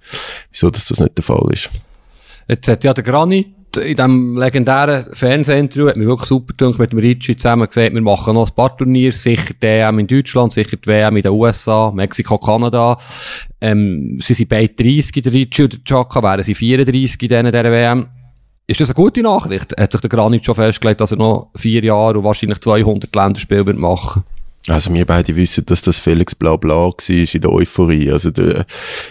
Speaker 2: wieso dass das nicht der Fall ist.
Speaker 3: Jetzt hat ja der Granit in diesem legendären Fernsehinterview hat mir wirklich super gedacht, mit dem Ricci zusammen gesagt, wir machen noch ein paar Turniere, sicher die EM in Deutschland, sicher die WM in den USA, Mexiko, Kanada. Ähm, sie sind beide 30, der Ricci und der Chaka, wären sie 34 in denen dieser WM. Ist das eine gute Nachricht? Hat sich der Granit schon festgelegt, dass er noch vier Jahre und wahrscheinlich 200 Länderspiele wird machen
Speaker 2: also wir beide wissen, dass das Felix Blabla war in der Euphorie. Also der,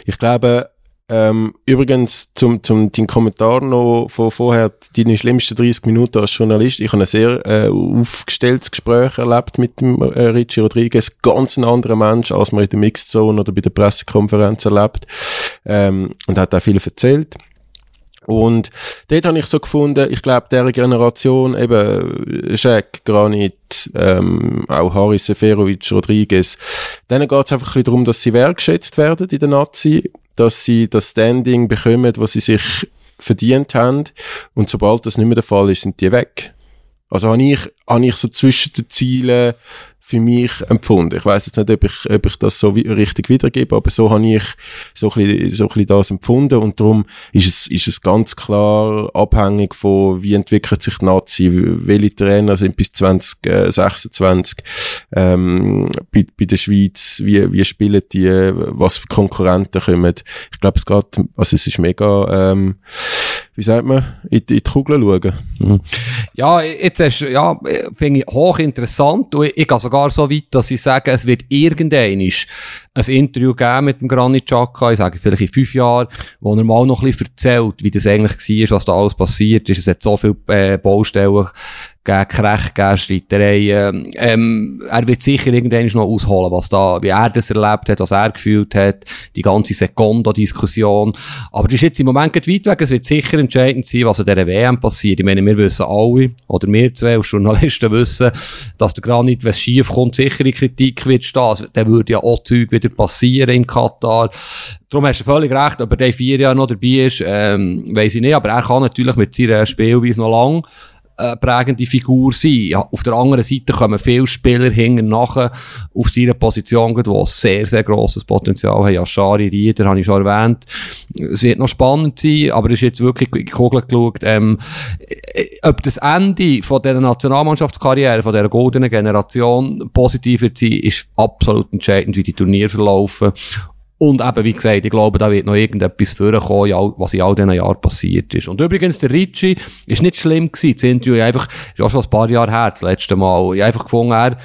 Speaker 2: ich glaube, ähm, übrigens, zum, zum dein Kommentar noch von vorher, deine schlimmsten 30 Minuten als Journalist. Ich habe ein sehr äh, aufgestelltes Gespräch erlebt mit dem äh, Richie Rodriguez. Ganz ein anderer Mensch, als man in der Mixed Zone oder bei der Pressekonferenz erlebt. Ähm, und hat auch viel erzählt. Und dort habe ich so gefunden, ich glaube, der Generation, eben Shaq, Granit, ähm, auch Haris Seferovic, Rodriguez, denen geht es einfach ein bisschen darum, dass sie wertschätzt werden in der Nazi dass sie das Standing bekommen, was sie sich verdient haben. Und sobald das nicht mehr der Fall ist, sind die weg. Also habe ich, habe ich so zwischen den Zielen für mich empfunden. Ich weiß jetzt nicht, ob ich, ob ich das so richtig wiedergebe, aber so habe ich so ein, bisschen, so ein bisschen das empfunden und darum ist es, ist es ganz klar abhängig von, wie entwickelt sich die Nazi, welche Trainer sind bis 2026 ähm, bei, bei der Schweiz, wie, wie spielen die, was für Konkurrenten kommen. Ich glaube, es geht, also es ist mega, ähm, wie sagt man, in, in die Kugel schauen.
Speaker 3: Mhm. Ja, jetzt ist, ja, finde ich hochinteressant. Und ich, ich gehe sogar so weit, dass ich sage, es wird irgendein ein Interview geben mit dem Granit Xhaka, ich sage vielleicht in fünf Jahren, wo er mal noch ein bisschen erzählt, wie das eigentlich war, was da alles passiert ist. Es hat so viele äh, Baustellen gegen Krech, gegen Streitereien. Ähm, er wird sicher irgendwann noch ausholen, was da, wie er das erlebt hat, was er gefühlt hat, die ganze Sekondo-Diskussion. Aber das ist jetzt im Moment weit weg. Es wird sicher entscheidend sein, was an dieser WM passiert. Ich meine, wir wissen alle, oder wir zwei als Journalisten wissen, dass der Granit, wenn es schief kommt, sicher in Kritik wird stehen. Also, dann würde ja auch Zeug wieder passieren in Katar. Darum hast du völlig recht, ob er in vier Jahren noch dabei ist, ähm, weiss ich nicht. Aber er kann natürlich mit seiner Spielweise noch lang äh, prägende Figur sein. Auf der anderen Seite kommen viele Spieler hinten nachher auf seiner Position, die sehr, sehr grosses Potenzial haben. Ja, Schari, Rieder, habe ich schon erwähnt. Es wird noch spannend sein, aber es ist jetzt wirklich in die Kugel geschaut, ähm, äh, ob das Ende von dieser Nationalmannschaftskarriere, von dieser goldenen Generation positiv wird sein, ist absolut entscheidend, wie die Turniere verlaufen. Und eben, wie gesagt, ich glaube, da wird noch irgendetwas vorkommen, was in all diesen Jahren passiert ist. Und übrigens, der Ricci ist nicht schlimm gewesen. Das Interview einfach, ist auch schon ein paar Jahre her, das letzte Mal. Ich habe einfach gefunden, er,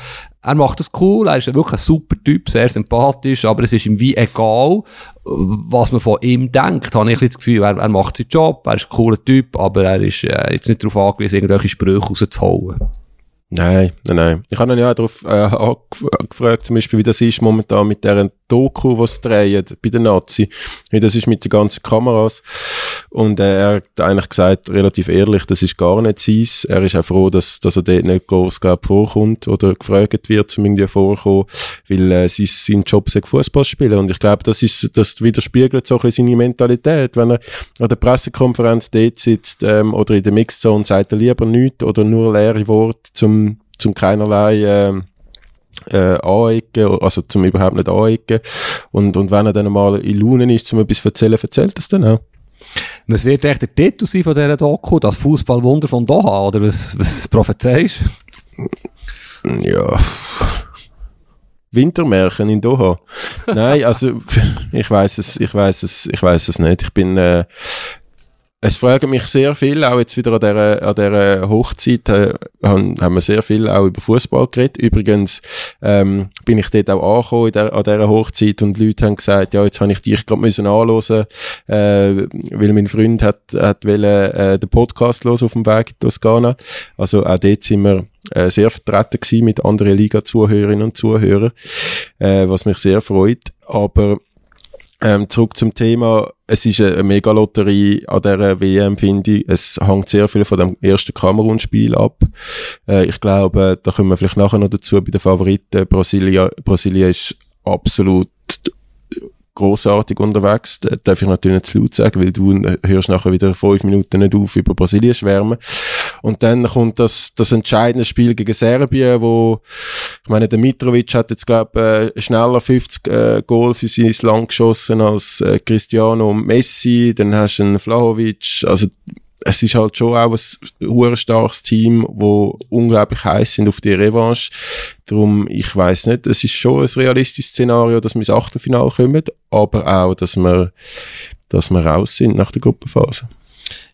Speaker 3: er macht das cool, er ist wirklich ein super Typ, sehr sympathisch, aber es ist ihm wie egal, was man von ihm denkt, habe ich das Gefühl. Er, er macht seinen Job, er ist ein cooler Typ, aber er ist äh, jetzt nicht darauf angewiesen, irgendwelche Sprüche rauszuholen.
Speaker 2: Nein, nein, nein. Ich habe ihn ja auch darauf äh, gefragt, zum Beispiel, wie das ist momentan mit deren Doku, was drehen bei den Nazi, wie das ist mit den ganzen Kameras. Und äh, er hat eigentlich gesagt, relativ ehrlich, das ist gar nicht sein. Er ist auch froh, dass, dass er dort nicht groß glaub, vorkommt oder gefragt wird, zum irgendwie vorkommen, weil äh, sein, sein Job ist Fußball spielen. Und ich glaube, das ist, das widerspiegelt so ein bisschen seine Mentalität. Wenn er an der Pressekonferenz dort sitzt ähm, oder in der Mixzone, sagt er lieber nichts oder nur leere Worte zum zum, keinerlei, äh, äh, anecken, also zum überhaupt nicht anecken. Und, und wenn er dann mal in Launen ist, zum etwas erzählen, erzählt das dann auch.
Speaker 3: Was wird echt der Titel sein von dieser Doku? Das Fußballwunder von Doha? Oder was, was prophezeist
Speaker 2: Ja. Wintermärchen in Doha. Nein, also ich weiß es, ich weiß es, ich weiß es nicht. Ich bin äh, es fragen mich sehr viel, auch jetzt wieder an dieser, an dieser Hochzeit, äh, haben, haben wir sehr viel auch über Fußball geredet. Übrigens ähm, bin ich dort auch angekommen der, an dieser Hochzeit und Leute haben gesagt, ja, jetzt habe ich dich gerade müssen anhören, äh, weil mein Freund hat, hat wollen, äh, den Podcast los auf dem Weg in Toskana. Also auch dort sind wir äh, sehr vertreten gewesen mit anderen Liga-Zuhörerinnen und Zuhörern, äh, was mich sehr freut. Aber ähm, zurück zum Thema. Es ist eine, Megalotterie an dieser WM, finde ich. Es hängt sehr viel von dem ersten Kamerun-Spiel ab. Äh, ich glaube, da kommen wir vielleicht nachher noch dazu bei den Favoriten. Brasilia, Brasilien ist absolut großartig unterwegs. Das darf ich natürlich nicht zu laut sagen, weil du hörst nachher wieder fünf Minuten nicht auf über Brasilien schwärmen. Und dann kommt das, das entscheidende Spiel gegen Serbien, wo, ich meine, der Mitrovic hat jetzt, glaube äh, schneller 50 äh, Goal für sein Land geschossen als äh, Cristiano Messi. Dann hast du einen Vlahovic. Also, es ist halt schon auch ein starkes Team, wo unglaublich heiß sind auf die Revanche. Darum, ich weiß nicht, es ist schon ein realistisches Szenario, dass wir ins Achtelfinale kommen, aber auch, dass wir, dass wir raus sind nach der Gruppenphase.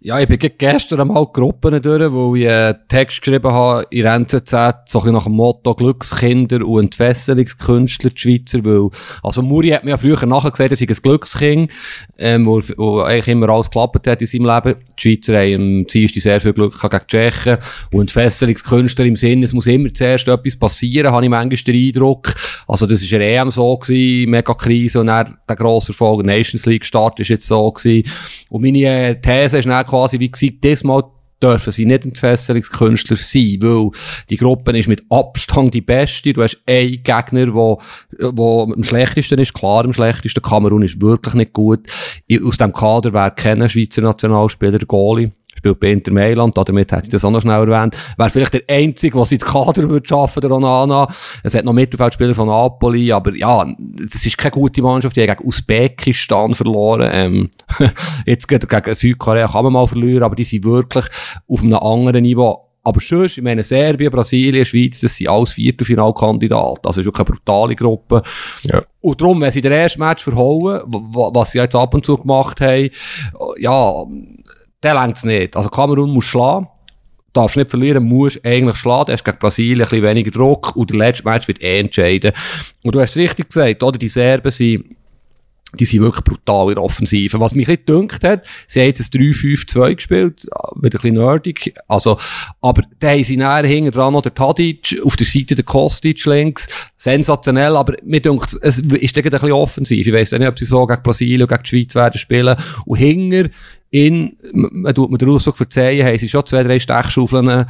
Speaker 3: Ja, ich bin gestern einmal Gruppen durch, wo ich einen Text geschrieben habe in NZZ, so ein bisschen nach dem Motto Glückskinder und Entfesselungskünstler, die Schweizer, weil, also Muri hat mir ja früher nachher gesagt, er sei ein Glückskind, ähm, wo, wo eigentlich immer alles geklappt hat in seinem Leben. Die Schweizer haben am Dienstag sehr viel Glück gegen die Tschechen und Entfesselungskünstler im Sinne, es muss immer zuerst etwas passieren, habe ich manchmal den Eindruck. Also das war eine EM so gewesen, mega Krise und dann der grosse Erfolg, Nations League Start ist jetzt so gewesen. Und meine äh, These ist dann quasi wie gesagt, diesmal dürfen sie nicht Entfesselungskünstler sein, weil die Gruppe ist mit Abstand die beste. Du hast einen Gegner, wo, wo am schlechtesten ist, klar am schlechtesten. Kamerun ist wirklich nicht gut. Aus dem Kader wäre kein Schweizer Nationalspieler der Goalie spielt bei Inter Mailand, damit hätte ich das auch noch schnell erwähnt, wäre vielleicht der Einzige, der ins Kader würde schaffen, der Onana. Es hat noch Mittelfeldspieler von Napoli, aber ja, das ist keine gute Mannschaft, die hat gegen Usbekistan verloren, ähm, jetzt gegen Südkorea kann man mal verlieren, aber die sind wirklich auf einem anderen Niveau. Aber sonst, ich meine, Serbien, Brasilien, Schweiz, das sind alles Viertelfinalkandidaten. Also, es ist wirklich eine brutale Gruppe. Ja. Und darum, wenn sie den ersten Match verhauen, was sie jetzt ab und zu gemacht haben, ja, der längt's nicht. Also Kamerun muss schlagen. Darfst nicht verlieren, musst eigentlich schlagen. Du hast gegen Brasilien ein bisschen weniger Druck und der letzte Match wird eh entscheiden. Und du hast es richtig gesagt, oder? Die Serben sind die sind wirklich brutal in der Offensive. Was mich nicht gedünkt hat, sie haben jetzt ein 3-5-2 gespielt, wieder ein bisschen nerdig, also, aber da haben sie näher hinten dran noch der Tadic, auf der Seite der Kostic links, sensationell, aber mir dünkt, es ist ein bisschen offensiv. Ich weiss nicht, ob sie so gegen Brasilien, gegen die Schweiz werden spielen. Und hinger in, man tut mir den Ausdruck verzeihen, haben sie schon zwei, drei Stechschaufeln.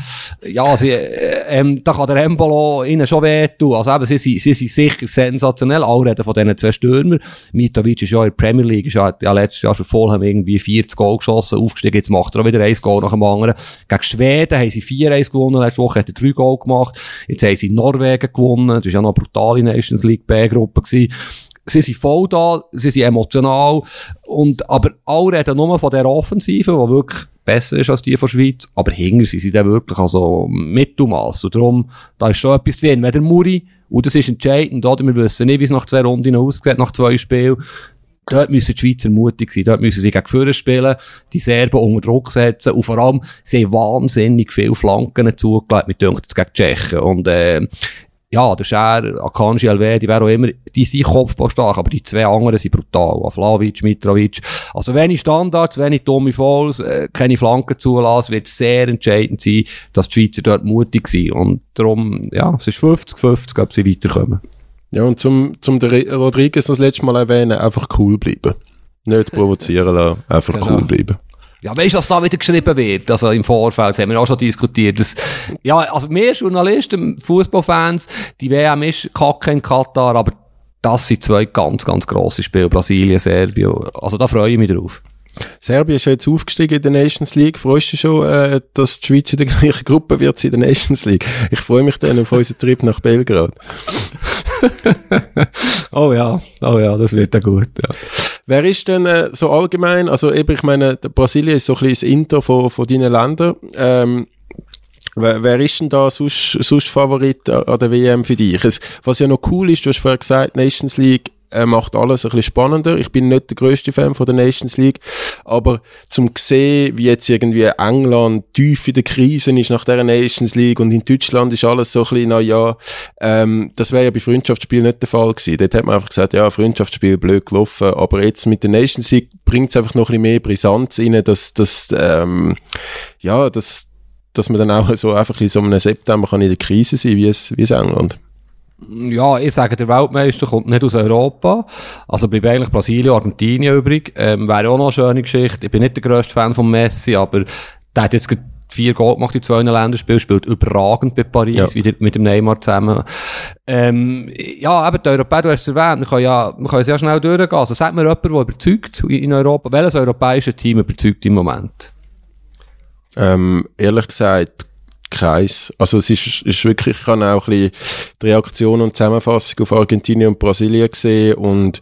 Speaker 3: Ja, sie, äh, ähm, da kann der Embolo ihnen schon wehtun. Also eben, sie, sie, sie sind sicher sensationell. Alle reden von diesen zwei Stürmer. Mitovic ist ja in der Premier League, ist ja, ja letztes Jahr für Fulham irgendwie 40 Goal geschossen, aufgestiegen, jetzt macht er auch wieder ein Goal nach dem anderen. Gegen Schweden haben sie 4-1 gewonnen, letzte Woche hat er 3 Goal gemacht. Jetzt haben sie Norwegen gewonnen, das war ja noch eine brutale Nations League B-Gruppe sie sind voll da, sie sind emotional, und, aber alle reden nur von der Offensive, die wirklich besser ist als die von Schweiz, aber hinter sie sind dann wirklich also Mittelmaß. Und darum, da ist schon etwas drin. Wenn der Muri, und das ist entscheidend, oder? Wir wissen nicht, wie es nach zwei Runden aussieht, nach zwei Spielen. Dort müssen die Schweizer mutig sein. Dort müssen sie gegen Führer spielen, die Serben unter Druck setzen. Und vor allem, sie haben wahnsinnig viele Flanken zugelegt mit Dünkt gegen Tschechen. Und, äh, ja, der Scher, Akanji, Elvedi, wer auch immer, die sind kopfballstark, aber die zwei anderen sind brutal. Aflavic, Mitrovic. Also wenig Standards, wenig dumme Fouls, äh, keine Flanken zulassen, wird sehr entscheidend sein, dass die Schweizer dort mutig sind. Und darum, ja, es ist 50-50, ob sie weiterkommen.
Speaker 2: Ja, und zum, zum Rodriguez das letzte Mal erwähnen, einfach cool bleiben. Nicht provozieren lassen, einfach genau. cool bleiben.
Speaker 3: Ja, weißt du, was da wieder geschrieben wird? Also im Vorfeld, das haben wir auch schon diskutiert. Das, ja, also mehr Journalisten, Fußballfans, die WM ist kacke in Katar, aber das sind zwei ganz, ganz grosse Spiele. Brasilien, Serbien. Also da freue ich mich drauf.
Speaker 2: Serbien ist jetzt aufgestiegen in der Nations League. Freust du dich schon, äh, dass die Schweiz in der gleichen Gruppe wird in der Nations League? Ich freue mich dann auf unseren Trip nach Belgrad.
Speaker 3: oh ja, oh ja, das wird ja gut, ja.
Speaker 2: Wer ist denn äh, so allgemein, also eben, ich meine, Brasilien ist so ein bisschen das Inter von, von deinen Ländern. Ähm, Wer, wer ist denn da sonst, sonst Favorit an der WM für dich? Es, was ja noch cool ist, du hast vorher gesagt, Nations League äh, macht alles ein bisschen spannender. Ich bin nicht der größte Fan von der Nations League, aber zum sehen, wie jetzt irgendwie England tief in der Krise ist nach der Nations League und in Deutschland ist alles so ein bisschen, na ja, ähm, das wäre ja bei Freundschaftsspielen nicht der Fall gewesen. Dort hat man einfach gesagt, ja, Freundschaftsspiel blöd gelaufen, aber jetzt mit der Nations League bringt es einfach noch ein bisschen mehr Brisanz rein, dass, dass ähm, ja, dass, dass man dann auch so einfach in so einem September kann in der Krise sein, wie es, wie es England.
Speaker 3: Ja, ich sage, der Weltmeister kommt nicht aus Europa. Also bleibt eigentlich Brasilien, Argentinien übrig. Ähm, wäre auch noch eine schöne Geschichte. Ich bin nicht der grösste Fan von Messi, aber der hat jetzt vier Gold gemacht in zwei Länderspielen, spielt überragend bei Paris, ja. wieder mit dem Neymar zusammen. Ähm, ja, eben, die Europäer, du hast es erwähnt, wir können ja, wir können sehr schnell durchgehen. Also, sagt mir jemand, der überzeugt in Europa, welches europäische Team überzeugt im Moment?
Speaker 2: Ähm, ehrlich gesagt, keins. Also es ist, ist wirklich, ich habe auch ein bisschen die Reaktion und Zusammenfassung auf Argentinien und Brasilien gesehen und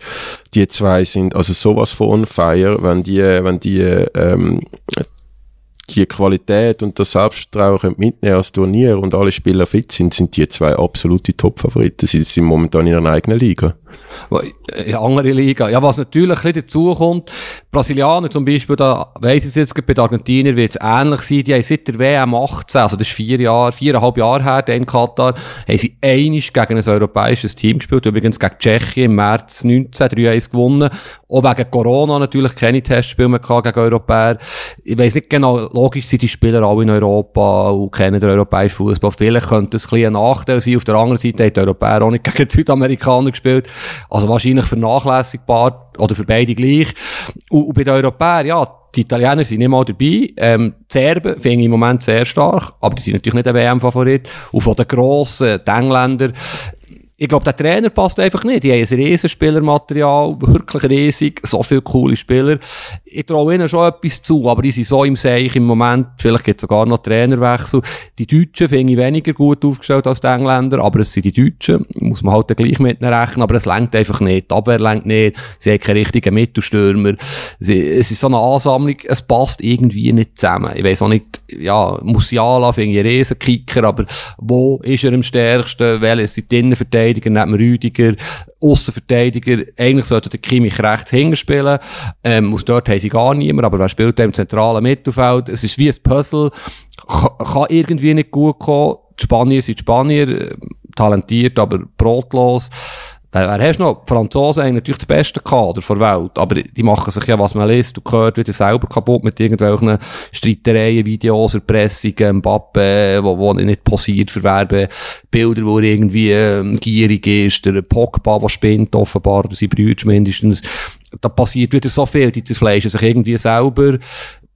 Speaker 2: die zwei sind also sowas von on fire, wenn die, wenn die ähm, die Qualität und das Selbstvertrauen mitnehmen als Turnier und alle Spieler fit sind, sind die zwei absolute Top-Favoriten. Sie sind momentan in ihrer eigenen Liga.
Speaker 3: In andere Liga. Ja, was natürlich ein dazu kommt, Brasilianer zum Beispiel, da weiss ich jetzt, bei den Argentiniern wird es ähnlich sein, die haben seit der WM 18, also das ist vier Jahre, viereinhalb Jahre her, in Katar, haben sie einisch gegen ein europäisches Team gespielt, übrigens gegen Tschechien im März 19, 3-1 gewonnen. Auch wegen Corona natürlich keine Testspiele mehr gegen Europäer. Ich weiss nicht genau, logisch sind die Spieler alle in Europa und kennen den europäischen Fußball. Vielleicht könnte es ein, ein Nachteil sein. Auf der anderen Seite haben die Europäer auch nicht gegen die Südamerikaner gespielt. Also wahrscheinlich vernachlässigbar oder für beide gleich. Und, und bei den Europäern, ja, die Italiener sind nicht mal dabei. Ähm, die Serben finde ich im Moment sehr stark, aber die sind natürlich nicht der WM-Favorit. Und von den grossen, die Engländer, ich glaube, der Trainer passt einfach nicht. Die haben ein riesen Spielermaterial, wirklich riesig, so viele coole Spieler. Ich traue ihnen schon etwas zu, aber die sind so im Seich im Moment. Vielleicht gibt es sogar noch Trainerwechsel. Die Deutschen finde ich weniger gut aufgestellt als die Engländer, aber es sind die Deutschen. Muss man halt dann gleich mit rechnen, aber es lenkt einfach nicht. Die Abwehr lenkt nicht. Sie haben keine richtigen Mittelstürmer. Es ist so eine Ansammlung, es passt irgendwie nicht zusammen. Ich weiß auch nicht, ja, Musiala finde ich ein riesen Kicker, aber wo ist er am stärksten? Welche sind die Innenverteidiger? Verteidiger neben Rüdiger, Aussenverteidiger. Eigentlich sollte der Kimmich rechts hinten spielen. Ähm, aus dort haben sie gar niemand, aber wer spielt im zentralen Mittelfeld? Es ist wie ein Puzzle. kann irgendwie nicht gut kommen. Die Spanier sind die Spanier, talentiert, aber brotlos. Wer, wer hast noch? Die Franzosen haben natürlich das beste Kader der Welt, aber die machen sich ja, was man liest, du gehört wieder selber kaputt mit irgendwelchen Streitereien, Videos, Erpressungen, Mbappe, wo, wo nicht posiert für Werbebilder, wo er irgendwie ähm, gierig ist, der Pogba, der spinnt offenbar, oder sein Brüder mindestens. Da passiert wieder so viel, die zerfleischen sich irgendwie selber.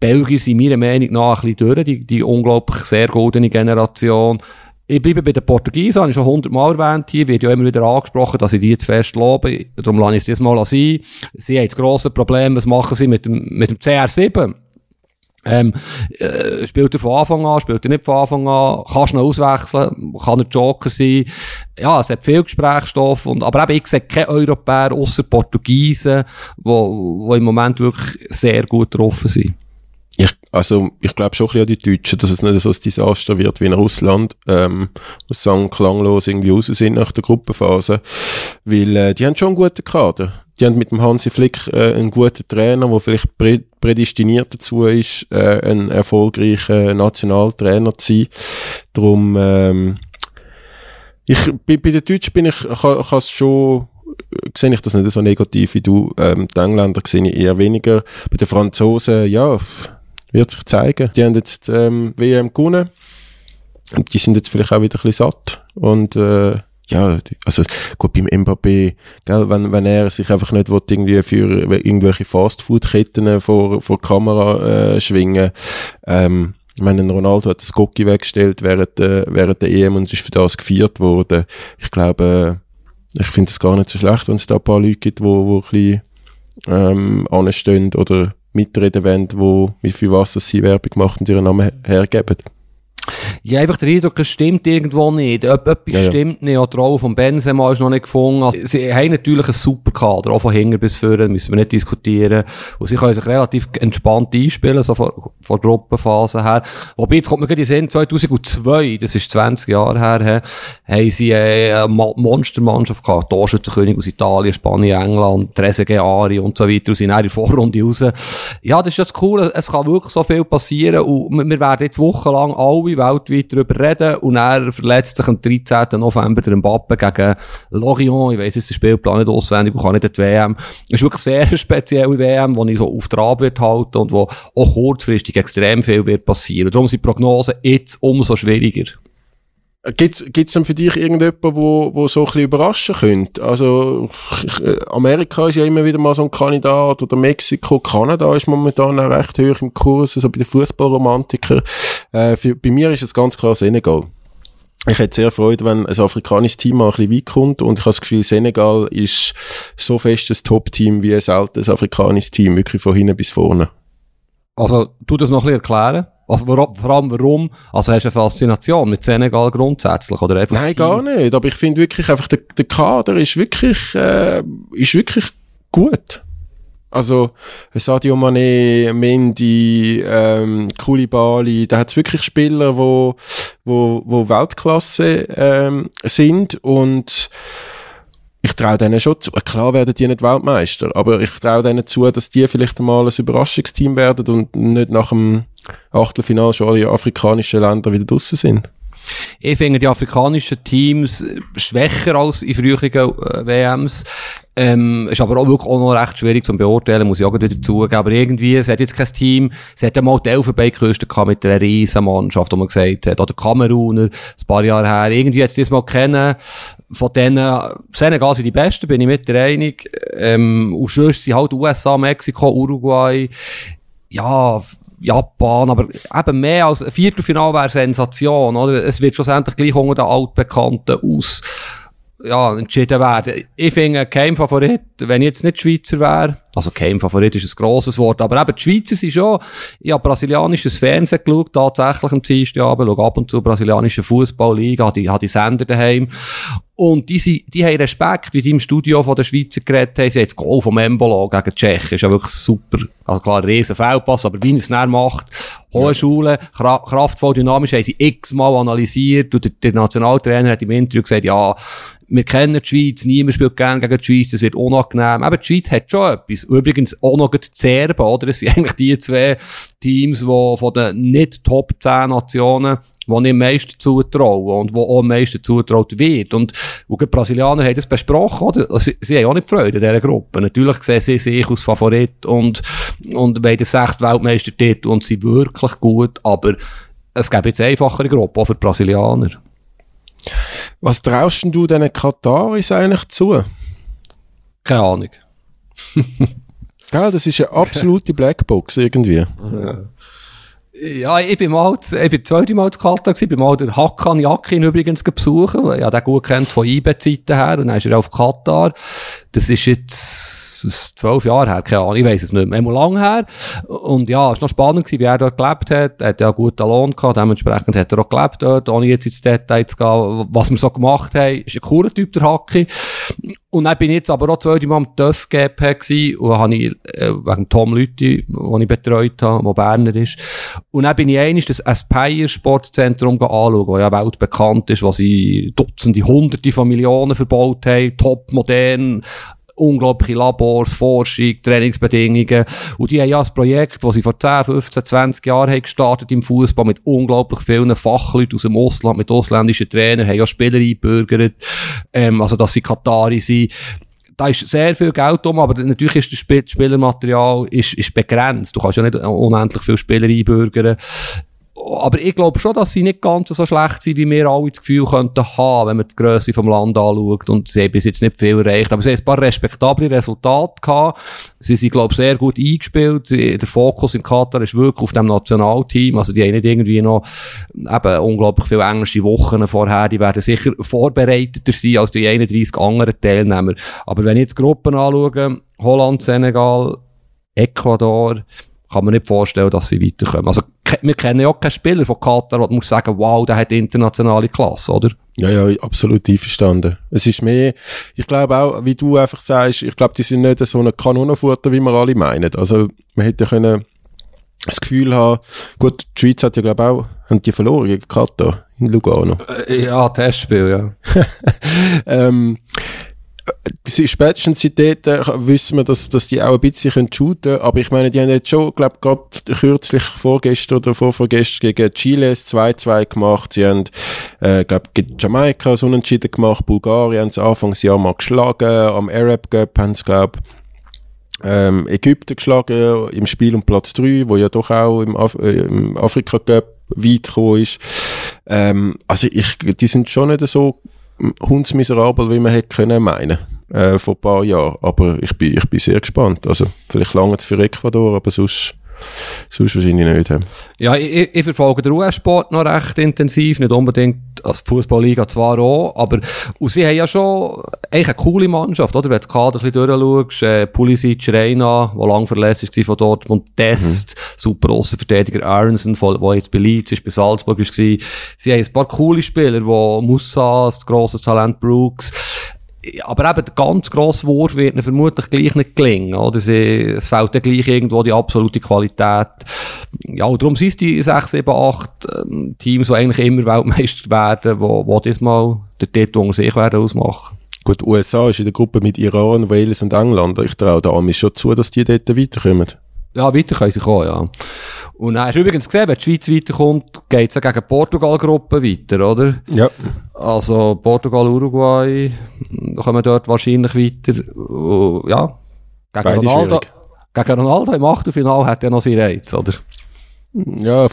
Speaker 3: Belgier sind meiner Meinung nach ein bisschen durch, die, die unglaublich sehr goldene Generation. Ich bleibe bei den Portugiesen, habe ich schon hundertmal erwähnt hier, wird ja immer wieder angesprochen, dass ich die zu fest lobe. Darum lasse ich es diesmal sein. Sie haben das grosse Problem, was machen sie mit dem, mit dem CR7? Ähm, äh, spielt er von Anfang an, spielt er nicht von Anfang an, du ihn auswechseln, kann er Joker sein. Ja, es hat viel Gesprächsstoff, und, aber eben, ich sehe keine Europäer außer Portugiesen, wo im Moment wirklich sehr gut getroffen sind.
Speaker 2: Also, ich glaube schon ein bisschen an die Deutschen, dass es nicht so ein Desaster wird wie in Russland, ähm, muss sagen, klanglos irgendwie raus sind nach der Gruppenphase. Weil, äh, die haben schon einen guten Kader. Die haben mit dem Hansi Flick äh, einen guten Trainer, der vielleicht prä prädestiniert dazu ist, äh, ein erfolgreicher Nationaltrainer zu sein. Darum, ähm, ich, bei, bei den Deutschen bin ich, kann, kann es schon, sehe ich das nicht so negativ wie du. Ähm, die Engländer sehe ich eher weniger. Bei den Franzosen, ja, wird sich zeigen. Die haben jetzt ähm, WM gewonnen. Die sind jetzt vielleicht auch wieder ein bisschen satt. Und äh, ja, also gut, beim Mbappé, gell, wenn, wenn er sich einfach nicht will, irgendwie für irgendwelche Fastfood-Ketten vor, vor die Kamera äh, schwingen, ähm, ich meine, Ronaldo hat das Gocki weggestellt während, äh, während der EM und ist für das gefeiert worden. Ich glaube, äh, ich finde es gar nicht so schlecht, wenn es da ein paar Leute gibt, wo, wo ein bisschen ähm, anstehen oder mitreden wollen, wo, mit viel Wasser sie Werbung machen und ihren Namen hergeben.
Speaker 3: Ja, einfach der Eindruck, es stimmt irgendwo nicht. Etwas ja, ja. stimmt nicht. Auch die Rolle von Benzema ist noch nicht gefunden. Also, sie haben natürlich einen super Kader, auch von hinten bis vorne, müssen wir nicht diskutieren. Und sie können sich relativ entspannt einspielen, so von, von Gruppenphase her. Wobei, jetzt kommt mir gerade in Sinn, 2002, das ist 20 Jahre her, haben sie äh, eine Monstermannschaft gehabt. Torschützenkönig aus Italien, Spanien, England, Trezeguet, Ari und so weiter. Und sind in der Vorrunde raus. Ja, das ist jetzt cool. Es kann wirklich so viel passieren. Und wir werden jetzt wochenlang alle weltweit darüber reden und er verletzt sich am 13. November der Mbappe gegen Lorient, ich weiss jetzt den Spielplan nicht auswendig, und kann nicht die WM. Es ist wirklich eine sehr spezielle WM, die ich so auf Trab wird halten und wo auch kurzfristig extrem viel wird passieren. Darum sind Prognosen jetzt umso schwieriger.
Speaker 2: Gibt es denn für dich irgendjemanden, wo, wo so ein bisschen überraschen könnte? Also, äh, Amerika ist ja immer wieder mal so ein Kandidat, oder Mexiko, Kanada ist momentan auch recht hoch im Kurs, also bei den Fußballromantikern. Äh, für, bei mir ist es ganz klar Senegal. Ich hätte sehr Freude, wenn ein afrikanisches Team mal ein bisschen weit kommt und ich habe das Gefühl, Senegal ist so fest ein Top-Team wie ein altes afrikanisches Team, wirklich von hinten bis vorne.
Speaker 3: Also, tu das noch ein bisschen erklären? Vor allem warum? Also hast du eine Faszination mit Senegal grundsätzlich oder
Speaker 2: einfach Nein, gar nicht. Aber ich finde wirklich einfach, der, der Kader ist wirklich, äh, ist wirklich gut. Also, Sadio Mane, Mendy, ähm, Koulibaly, da hat es wirklich Spieler, wo, wo, wo Weltklasse ähm, sind und ich traue denen schon zu. Klar werden die nicht Weltmeister, aber ich traue denen zu, dass die vielleicht einmal ein Überraschungsteam werden und nicht nach dem Achtelfinale schon alle afrikanischen Länder wieder draussen sind.
Speaker 3: Ich finde die afrikanischen Teams schwächer als in früheren äh, WMs. Ähm, ist aber auch wirklich auch noch recht schwierig zu beurteilen, muss ich auch wieder zugeben. Aber irgendwie, es hat jetzt kein Team, es hat einmal die Elfenbeinküste gehabt mit einer riesen Mannschaft, wo man gesagt hat, oder Kameruner, ein paar Jahre her. Irgendwie jetzt diesmal kennen, von denen, Senegal sind die Besten, bin ich mit der einig. Ähm, und sonst sind halt USA, Mexiko, Uruguay, ja, Japan, aber eben mehr als ein Viertelfinal wäre Sensation, oder? Es wird schlussendlich gleich unter den Altbekannten aus, ja, entschieden werden. Ich finde kein Favorit, wenn ich jetzt nicht Schweizer wäre, also kein Favorit ist ein grosses Wort, aber eben die Schweizer sind schon, ich habe brasilianisches Fernsehen geschaut, tatsächlich am Dienstagabend, schaue ab und zu brasilianische Fußballliga, habe die, habe die Sender daheim und die, sind, die haben Respekt, wie die im Studio von der Schweizer geredet haben. Sie haben das Goal vom Embolo gegen Tschechien. Ist ja wirklich super. Also klar, ein riesen Feldpass, aber wie er es macht. Hohe. Schule, kraftvoll, dynamisch, haben sie x-mal analysiert. Und der, der Nationaltrainer hat im Interview gesagt, ja, wir kennen die Schweiz, niemand spielt gerne gegen die Schweiz, das wird unangenehm. Aber die Schweiz hat schon etwas. Übrigens auch noch die Serben, oder? Das sind eigentlich die zwei Teams, die von den nicht Top 10 Nationen wo ich am meisten zutraue und wo auch am meisten zutraut wird. Und, und die Brasilianer haben das besprochen, oder? Also, sie, sie haben auch nicht Freude in dieser Gruppe. Natürlich sehen sie sich als Favorit und, und wollen den sechsten Weltmeistertitel und sind wirklich gut, aber es gibt jetzt einfachere Gruppen, auch für die Brasilianer.
Speaker 2: Was traust denn du diesen Kataris eigentlich zu?
Speaker 3: Keine Ahnung.
Speaker 2: Gell, das ist eine absolute Blackbox irgendwie.
Speaker 3: Ja, ich bin mal, ich bin zweite Mal zu Katar gewesen, bin mal der Hakan Yakin übrigens besuchen, weil ich den gut kennt von IB-Zeiten her, und dann ist er auf Katar. Das ist jetzt zwölf Jahre her, keine Ahnung, ich weiss es nicht mehr, immer lang her. Und ja, es war noch spannend gewesen, wie er dort gelebt hat. Er hat ja einen guten Lohn gehabt, dementsprechend hat er auch gelebt dort, ohne jetzt ins Detail zu gehen, was wir so gemacht haben. Ist ein cooler Typ, der Haki. Und dann bin ich jetzt aber auch zweite Mal am TÜV GP gewesen, und habe ich, äh, wegen Tom Lüthi, den ich betreut habe, der Berner ist. Und dann bin ich einig das Aspire Sportzentrum anschauen, das ja weltbekannt ist, was sie Dutzende, Hunderte von Millionen verbaut haben, top modern, unglaubliche Labors, Forschung, Trainingsbedingungen. Und die haben ja ein Projekt, das sie vor 10, 15, 20 Jahren haben gestartet im Fußball mit unglaublich vielen Fachleuten aus dem Ausland, mit ausländischen Trainern, haben ja Spieler eingebürgert, ähm, also dass sie Katari sind da ist sehr viel Geld um, aber natürlich ist das Spiel Spielermaterial ist, ist begrenzt. Du kannst ja nicht unendlich viele Spieler einbürgern. Aber ich glaube schon, dass sie nicht ganz so schlecht sind, wie wir alle das Gefühl könnten haben, wenn man die Größe vom Land anschaut. Und sie bis jetzt nicht viel erreicht. Aber sie haben ein paar respektable Resultate gehabt. Sie sind, glaube ich, sehr gut eingespielt. Der Fokus in Katar ist wirklich auf dem Nationalteam. Also die haben nicht irgendwie noch eben unglaublich viele englische Wochen vorher. Die werden sicher vorbereiteter sein als die 31 anderen Teilnehmer. Aber wenn ich jetzt Gruppen anschaue, Holland, Senegal, Ecuador, kann man nicht vorstellen, dass sie weiterkommen. Also, wir kennen ja auch keinen Spieler von Katar, wo man muss sagen, wow, der hat internationale Klasse, oder?
Speaker 2: Ja, ja, absolut einverstanden. Es ist mehr, ich glaube auch, wie du einfach sagst, ich glaube, die sind nicht so eine Kanonenfutter, wie wir alle meinen. Also, man hätte können das Gefühl haben, gut, die Schweiz hat ja, glaube ich, auch, haben die verloren gegen Katar in Lugano.
Speaker 3: Ja, Testspiel, ja.
Speaker 2: ähm, spätestens seit dort äh, wissen wir, dass, dass die auch ein bisschen können shooten können. Aber ich meine, die haben jetzt schon, glaube gerade kürzlich vorgestern oder vorvorgestern gegen Chile 2-2 gemacht. Sie haben, äh, glaube gegen Jamaika so unentschieden gemacht. Bulgarien haben sie Anfangsjahr mal geschlagen. Am Arab Cup haben sie, glaube ähm, Ägypten geschlagen im Spiel um Platz 3, wo ja doch auch im, Af äh, im Afrika Cup weit gekommen ist. Ähm, also ich, die sind schon nicht so hundsmiserabel, wie man hätte können meinen äh, vor ein paar Jahren. Aber ich bin, ich bin sehr gespannt. Also vielleicht lange für Ecuador, aber sonst Sonst wahrscheinlich nicht.
Speaker 3: Ja, ich, ich verfolge den US-Sport noch recht intensiv, nicht unbedingt als Fußballliga zwar auch, aber und sie haben ja schon eigentlich eine coole Mannschaft, oder? Wenn du das Kader ein bisschen durchschaust, äh, Pulisic, Reina, der lang verlässlich war von Dortmund, Test, mhm. super Verteidiger Aronson, der jetzt bei Leeds ist, bei Salzburg war. Sie haben ein paar coole Spieler, wo Musa, das grosses Talent Brooks, aber eben der ganz grosse Wurf wird ihnen vermutlich gleich nicht gelingen, oder? Sie, es fehlt dann gleich irgendwo die absolute Qualität. Ja, und darum sind es die 6, 7, 8 ähm, Teams, die eigentlich immer Weltmeister werden, wo, wo diesmal den Titel unter sich werden ausmachen.
Speaker 2: Gut, USA ist in der Gruppe mit Iran, Wales und England. Ich traue der Amis schon zu, dass die dort weiterkommen.
Speaker 3: Ja, weiter können sie kommen, ja. Und dann hast du übrigens gesehen, wenn die Schweiz weiterkommt, geht es ja gegen Portugal-Gruppe weiter, oder?
Speaker 2: Ja.
Speaker 3: Also Portugal, Uruguay, kommen dort wahrscheinlich weiter. ja, gegen Beide Ronaldo. Schwierig. Gegen Ronaldo im Achtelfinale hat er noch seinen Reiz, oder?
Speaker 2: Ja,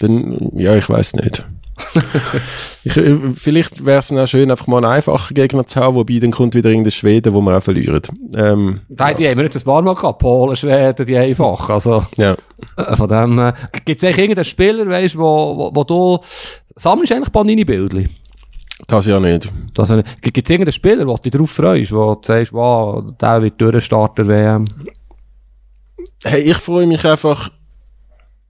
Speaker 2: dann, ja, ich weiß nicht ich, äh, vielleicht wäre es auch schön, einfach mal einen einfachen Gegner zu haben, wobei dann kommt wieder irgendein Schweden, wo wir auch verlieren. Ähm,
Speaker 3: die, ja. haben wir jetzt ein paar Mal gehabt, Polen, Schweden, die einfach, also
Speaker 2: ja.
Speaker 3: Äh, von dem, äh, gibt es eigentlich irgendeinen Spieler, weißt, wo, wo, wo du, sammelst eigentlich Panini-Bildchen?
Speaker 2: Das ja nicht.
Speaker 3: Das Gibt es irgendeinen Spieler, wo du dich darauf freust, wo du sagst, wow, der wird durchstarten WM?
Speaker 2: Hey, ich freue mich einfach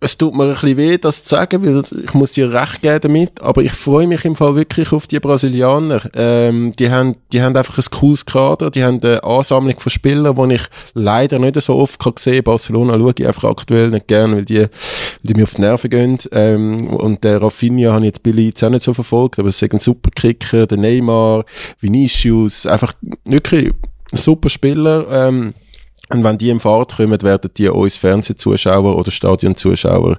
Speaker 2: es tut mir ein bisschen weh, das zu sagen, weil ich muss dir recht geben damit, aber ich freue mich im Fall wirklich auf die Brasilianer. Ähm, die haben, die haben einfach ein cooles Kader, die haben eine Ansammlung von Spielern, die ich leider nicht so oft kann sehen. Barcelona schaue ich einfach aktuell nicht gern, weil die, weil die mir auf die Nerven gehen. Ähm, und der Rafinha habe ich jetzt Billy jetzt auch nicht so verfolgt, aber es ist ein super Kicker, der Neymar, Vinicius, einfach wirklich super Spieler, ähm, Und wenn die in Fahrt kommen, werden die uns Fernsehzuschauer oder Stadionzuschauer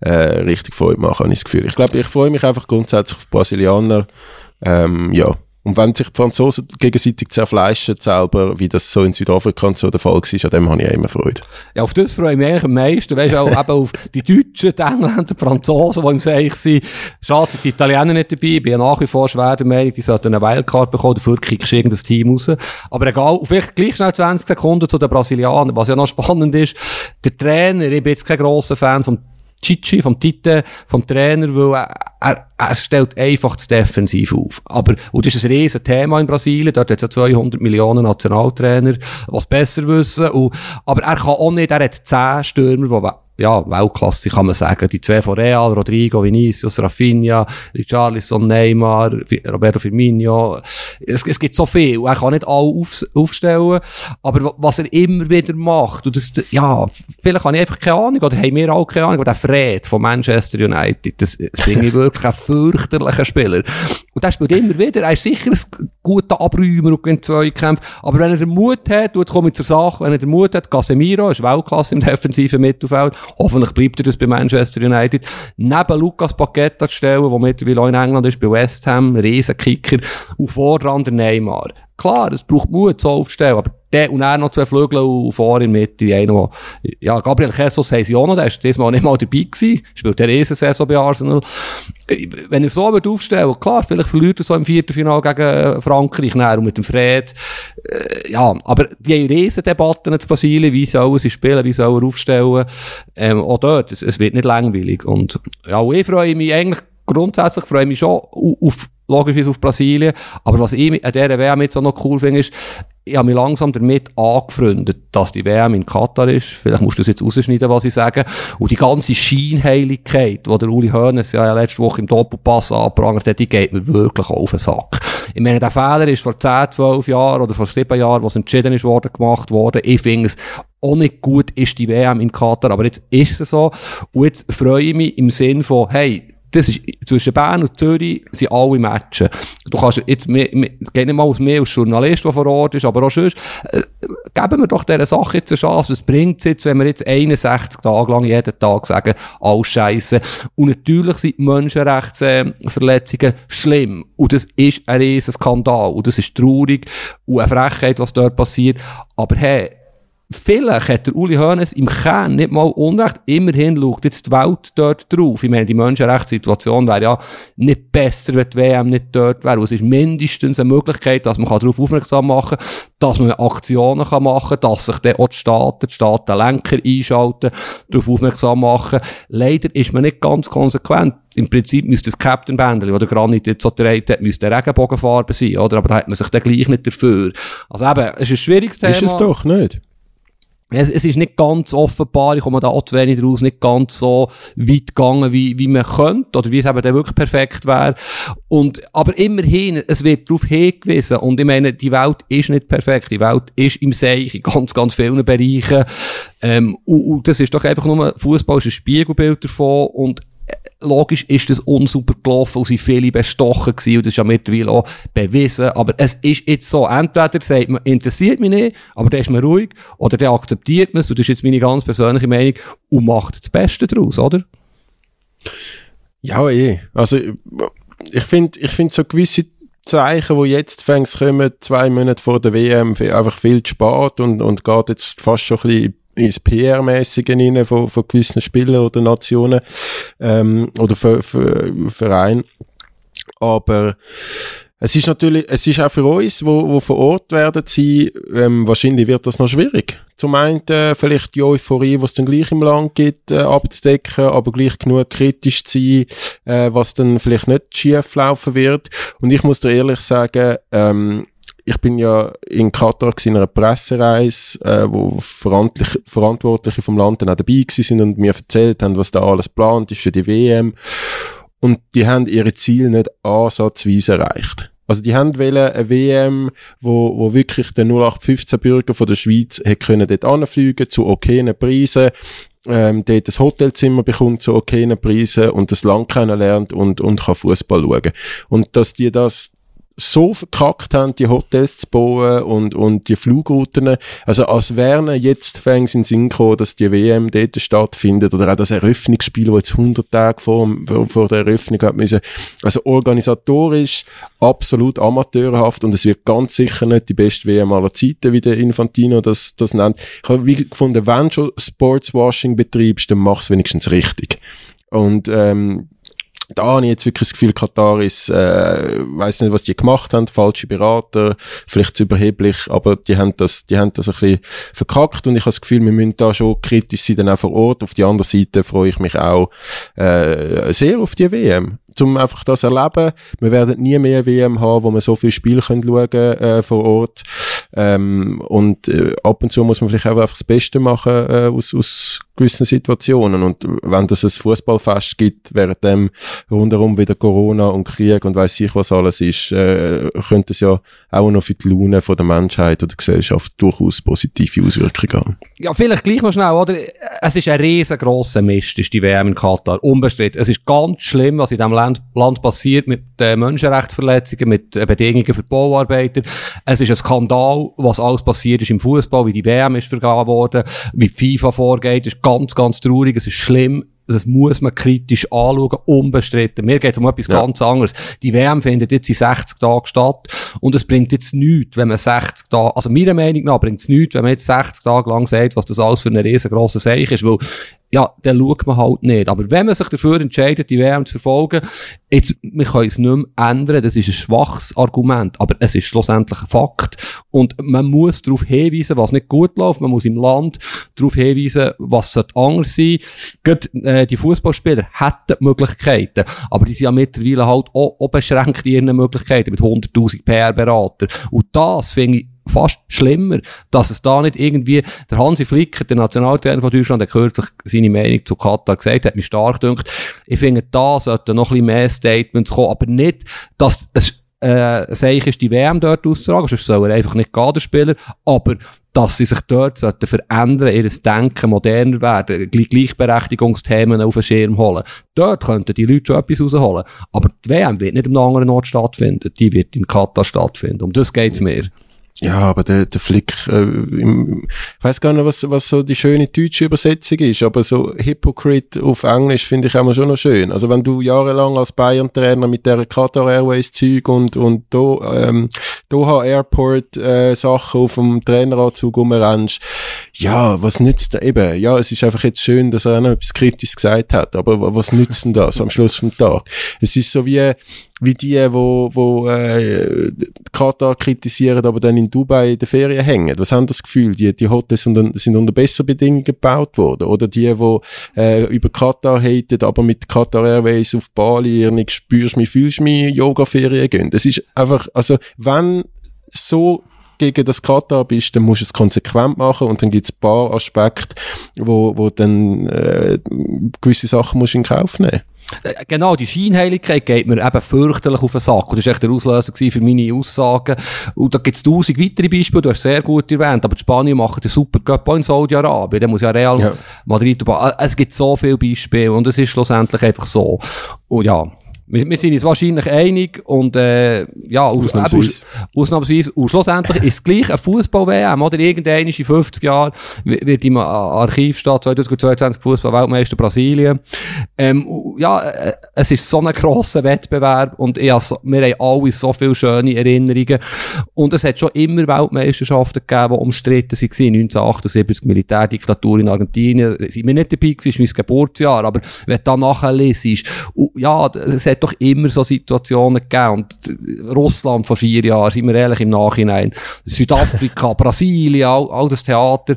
Speaker 2: äh, richtig Freude machen, habe ich das Gefühl. Ich glaube, ich freue mich einfach grundsätzlich auf Brasilianer. Ähm, ja, und wenn sich die Franzosen gegenseitig zerfleischen selber, wie das so in Südafrika so der Fall war, an dem habe ich auch immer Freude.
Speaker 3: Ja, auf das freue ich mich am meisten. Weißt du, auch eben auf die Deutschen, die Engländer, die Franzosen, die im Seich sind. Schade, die Italiener nicht dabei. Ich bin ja nach wie vor schwer der Meinung, die sollten eine Wildcard bekommen, dafür kriegst du irgendein Team raus. Aber egal, vielleicht gleich schnell 20 Sekunden zu den Brasilianern. Was ja noch spannend ist, der Trainer, ich bin jetzt kein grosser Fan vom Chichi, vom Tite, vom Trainer, weil er, er stellt einfach das Defensiv auf. Aber, und das ist ein riesen Thema in Brasilien, dort hat es ja 200 Millionen Nationaltrainer, was besser wissen, und, aber er kann auch nicht, er hat 10 Stürmer, die ja, Weltklasse kann man sagen. Die zwei von Real, Rodrigo, Vinicius, Rafinha, Richarlison, Neymar, Roberto Firmino. Es, es gibt so viel. Er kann nicht alle auf, aufstellen. Aber was er immer wieder macht, und das, ja, vielleicht habe ich einfach keine Ahnung, oder haben wir auch keine Ahnung, aber der Fred von Manchester United, das, das finde ich wirklich ein fürchterlicher Spieler. Und der spielt immer wieder. Er ist sicher ein guter Abräumer und gewinnt zwei Kämpfe. Aber wenn er den Mut hat, und jetzt komme ich zur Sache, wenn er den Mut hat, Casemiro ist Weltklasse im defensiven Mittelfeld, Hoffentlich bleibt er das bei Manchester United. Neben Lucas Paqueta zu stellen, der mittlerweile auch in England ist, bei West Ham, Riesenkicker, und vorne der Neymar. Klar, es braucht Mut, so aufzustellen, aber der und er noch zwei Flügel und vor in der Mitte, einer, ja, Gabriel Jesus haben sie auch noch, der ist diesmal nicht mal dabei gewesen, spielt der Riesensaison bei Arsenal. Wenn er so wird aufstellen, klar, vielleicht verliert er so im Viertelfinal gegen Frankreich, näher und mit dem Fred, äh, ja, aber die haben Riesendebatten zu Brasilien, wie sollen sie spielen, wie sollen er aufstellen, ähm, auch dort, es, es wird nicht langweilig. Und, ja, und ich freue mich eigentlich grundsätzlich freue ich mich schon auf logischerweise auf Brasilien. Aber was ich an dieser WM jetzt auch noch cool finde, ist, ich habe mich langsam damit angefreundet, dass die WM in Katar ist. Vielleicht musst du das jetzt rausschneiden, was ich sage. Und die ganze Scheinheiligkeit, die der Uli Hoeneß ja letzte Woche im Doppelpass angeprangert hat, die geht mir wirklich auf den Sack. Ich meine, der Fehler ist vor 10, 12 Jahren oder vor 7 Jahren, was entschieden ist worden, gemacht worden. Ich finde es auch nicht gut ist die WM in Katar, aber jetzt ist es so. Und jetzt freue ich mich im Sinn von, hey, das ist, zwischen Bern und Zürich sind alle Matchen. Du kannst jetzt, mehr, mehr, geht nicht mal aus mehr als Journalist, der vor Ort ist, aber auch sonst, äh, geben wir doch dieser Sache jetzt eine Chance. Was bringt es jetzt, wenn wir jetzt 61 Tage lang jeden Tag sagen, alles Scheiße. Und natürlich sind Menschenrechtsverletzungen schlimm. Und das ist ein riesen Skandal. Und das ist traurig und eine Frechheit, was dort passiert. Aber hey, vielleicht hat der Uli Hoeneß im Kern nicht mal Unrecht. Immerhin schaut jetzt die Welt dort drauf. Ich meine, die Menschenrechtssituation wäre ja nicht besser, wenn die WM nicht dort wäre. Es ist mindestens eine Möglichkeit, dass man darauf aufmerksam machen kann, dass man Aktionen kann machen kann, dass sich dann auch die Staaten, die Staatenlenker einschalten, darauf aufmerksam machen. Leider ist man nicht ganz konsequent. Im Prinzip müsste das Captain Bändeli, der Granit jetzt so gedreht hat, müsste Regenbogenfarbe sein, oder? Aber da hat man sich dann gleich nicht dafür. Also eben, es ist ein schwieriges Thema.
Speaker 2: Ist es doch nicht?
Speaker 3: Es, es ist nicht ganz offenbar, ich komme da auch zu wenig draus, nicht ganz so weit gegangen, wie, wie man könnte, oder wie es eben dann wirklich perfekt wäre. Und, aber immerhin, es wird darauf hingewiesen, und ich meine, die Welt ist nicht perfekt, die Welt ist im Seich, in ganz, ganz vielen Bereichen, ähm, und, und das ist doch einfach nur, Fußball ist ein Spiegelbild davon, und logisch ist das unsauber gelaufen und sind viele bestochen gewesen und das ist ja mittlerweile auch bewiesen. Aber es ist jetzt so, entweder sagt man, interessiert mich nicht, aber dann ist man ruhig, oder dann akzeptiert man es, und das ist jetzt meine ganz persönliche Meinung, und macht das Beste daraus, oder?
Speaker 2: Ja, eh. Also, ich finde, ich finde so gewisse Zeichen, wo jetzt fängst kommen, zwei Monate vor der WM, einfach viel zu spät und, und geht jetzt fast schon ein bisschen ins PR-mäßige rein von, von gewissen Spielern oder Nationen ähm, oder Vereinen. Aber es ist natürlich, es ist auch für uns, wo, wo vor Ort werden sie, ähm, wahrscheinlich wird das noch schwierig. Zum einen äh, vielleicht die Euphorie, was dann gleich im Land gibt, äh, abzudecken, aber gleich genug kritisch zu sein, äh, was dann vielleicht nicht schief laufen wird. Und ich muss dir ehrlich sagen, ähm, ich bin ja in Katar in einer Pressereise, äh, wo Verantwortliche vom Land dann auch dabei sind und mir erzählt haben, was da alles geplant ist für die WM. Und die haben ihre Ziele nicht ansatzweise erreicht. Also die haben eine WM, wo, wo wirklich der 0815 Bürger von der Schweiz hätte können dort anfliegen zu okayen Preisen, ähm, dort ein Hotelzimmer bekommt zu okayen Preisen und das Land kennenlernt und, und kann Fußball schauen. Und dass die das so verkackt haben, die Hotels zu bauen und, und die Flugrouten. Also als wären jetzt fängs in Sinn gekommen, dass die WM dort stattfindet oder auch das Eröffnungsspiel, das jetzt 100 Tage vor, vor der Eröffnung hat müssen. Also organisatorisch absolut amateurhaft und es wird ganz sicher nicht die beste WM aller Zeiten, wie der Infantino das, das nennt. Ich habe wie gefunden, wenn schon Sportswashing betreibst, dann mach's wenigstens richtig. Und ähm, da habe ich jetzt wirklich das Gefühl, Katar ist, äh, weiß nicht, was die gemacht haben, falsche Berater, vielleicht zu überheblich, aber die haben das, die haben das ein bisschen verkackt und ich habe das Gefühl, wir müssen da schon kritisch sein, dann auch vor Ort. Auf die andere Seite freue ich mich auch äh, sehr auf die WM um einfach das erleben. Wir werden nie mehr WM haben, wo wir so viel Spiel können schauen äh, vor Ort. Ähm, und äh, ab und zu muss man vielleicht auch einfach das Beste machen äh, aus, aus gewissen Situationen. Und wenn das ein Fußballfest gibt, während dem rundherum wieder Corona und Krieg und weiß ich was alles ist, äh, könnte es ja auch noch für die Laune von der Menschheit oder der Gesellschaft durchaus positive Auswirkungen haben.
Speaker 3: Ja, vielleicht gleich noch schnell, oder? Es ist ein riesengroßer Mist, ist die WM in Katar. Unbestritten. Es ist ganz schlimm, was in diesem Land, Land passiert mit äh, Menschenrechtsverletzungen, mit Bedingungen für Bauarbeiter. Es ist ein Skandal, was alles passiert ist im Fußball, wie die WM ist vergeben worden, wie die FIFA vorgeht, ist ganz, ganz traurig, es ist schlimm, das muss man kritisch anschauen, unbestritten. Mir geht es um etwas ja. ganz anderes. Die WM findet jetzt in 60 Tagen statt und es bringt jetzt nichts, wenn man 60 Tage, also meiner Meinung nach bringt es nichts, wenn man jetzt 60 Tage lang sagt, was das alles für eine riesengroße Seich ist, weil ja, dann schaut man halt nicht. Aber wenn man sich dafür entscheidet, die WM zu verfolgen, jetzt, wir können es nicht mehr ändern, das ist ein schwaches Argument, aber es ist schlussendlich ein Fakt. Und man muss darauf hinweisen, was nicht gut läuft, man muss im Land darauf hinweisen, was anders sein sollte. äh, die Fußballspieler hätten Möglichkeiten, aber die sind ja mittlerweile halt auch, auch beschränkt in ihren Möglichkeiten mit 100'000 PR-Berater. Und das finde ich fast schlimmer, dass es da nicht irgendwie, der Hansi Flicker, der Nationaltrainer von Deutschland, hat kürzlich seine Meinung zu Katar gesagt, hat mich stark gedacht. Ich finde, da sollten noch ein bisschen mehr Statements kommen, aber nicht, dass es, äh, sehe ist, die WM dort auszutragen, sonst soll er einfach nicht gehen, der Spieler, aber dass sie sich dort sollten verändern, ihr Denken moderner werden, Gleichberechtigungsthemen auf den Schirm holen. Dort könnten die Leute schon etwas rausholen. Aber die WM wird nicht an einem anderen Ort stattfinden. Die wird in Katar stattfinden. Um das geht's mir.
Speaker 2: Ja, aber der, der Flick, äh, im, ich weiß gar nicht, was, was so die schöne deutsche Übersetzung ist, aber so Hypocrite auf Englisch finde ich immer schon noch schön. Also wenn du jahrelang als Bayern-Trainer mit der Qatar Airways Zeug und, und Do, ähm, Doha Airport äh, Sachen auf dem Traineranzug rumrennst, ja, was nützt da eben? Ja, es ist einfach jetzt schön, dass er auch noch etwas Kritisches gesagt hat, aber was nützt denn das am Schluss vom Tag? Es ist so wie, wie die, wo, wo äh, Katar kritisieren, aber dann in Dubai in der Ferien hängen. Was haben das Gefühl? Die, die Hotels sind, sind unter besseren Bedingungen gebaut worden. Oder die, wo äh, über Katar haten, aber mit Qatar Airways auf Bali nicht spürst mich, fühlst mich, Yoga-Ferien gehen. Das ist einfach, also wenn so gegen das Katar bist, dann musst du es konsequent machen und dann gibt es ein paar Aspekte, wo, wo dann äh, gewisse Sachen musst in Kauf nehmen
Speaker 3: äh, Genau, die Scheinheiligkeit geht mir eben fürchterlich auf den Sack. Und das war echt der Auslöser für meine Aussagen. Und da gibt es tausend weitere Beispiele, du hast sehr gut erwähnt, aber die Spanier machen den Super Cup auch in Saudi-Arabien. Da muss ja Real ja. Madrid, äh, es gibt so viele Beispiele und es ist schlussendlich einfach so. Und ja, wir, wir sind uns wahrscheinlich einig und äh, ja,
Speaker 2: ausnahmsweise.
Speaker 3: ausnahmsweise. Und schlussendlich ist es gleich ein Fußball-WM, oder? Irgendein in 50 Jahren wird im Archiv statt 2022 Fußball-Weltmeister Brasilien. Ähm, ja, äh, es ist so ein grosser Wettbewerb und ich also, wir haben alle so viele schöne Erinnerungen. Und es hat schon immer Weltmeisterschaften gegeben, die umstritten waren. 1978 Militärdiktatur in Argentinien. Sind wir nicht dabei gewesen, ist mein Geburtsjahr, aber wenn du da nachlesest, ja, es hat doch immer so Situationen gegeben. Und Russland vor vier Jahren, sind wir ehrlich im Nachhinein, Südafrika, Brasilien, all, all das Theater.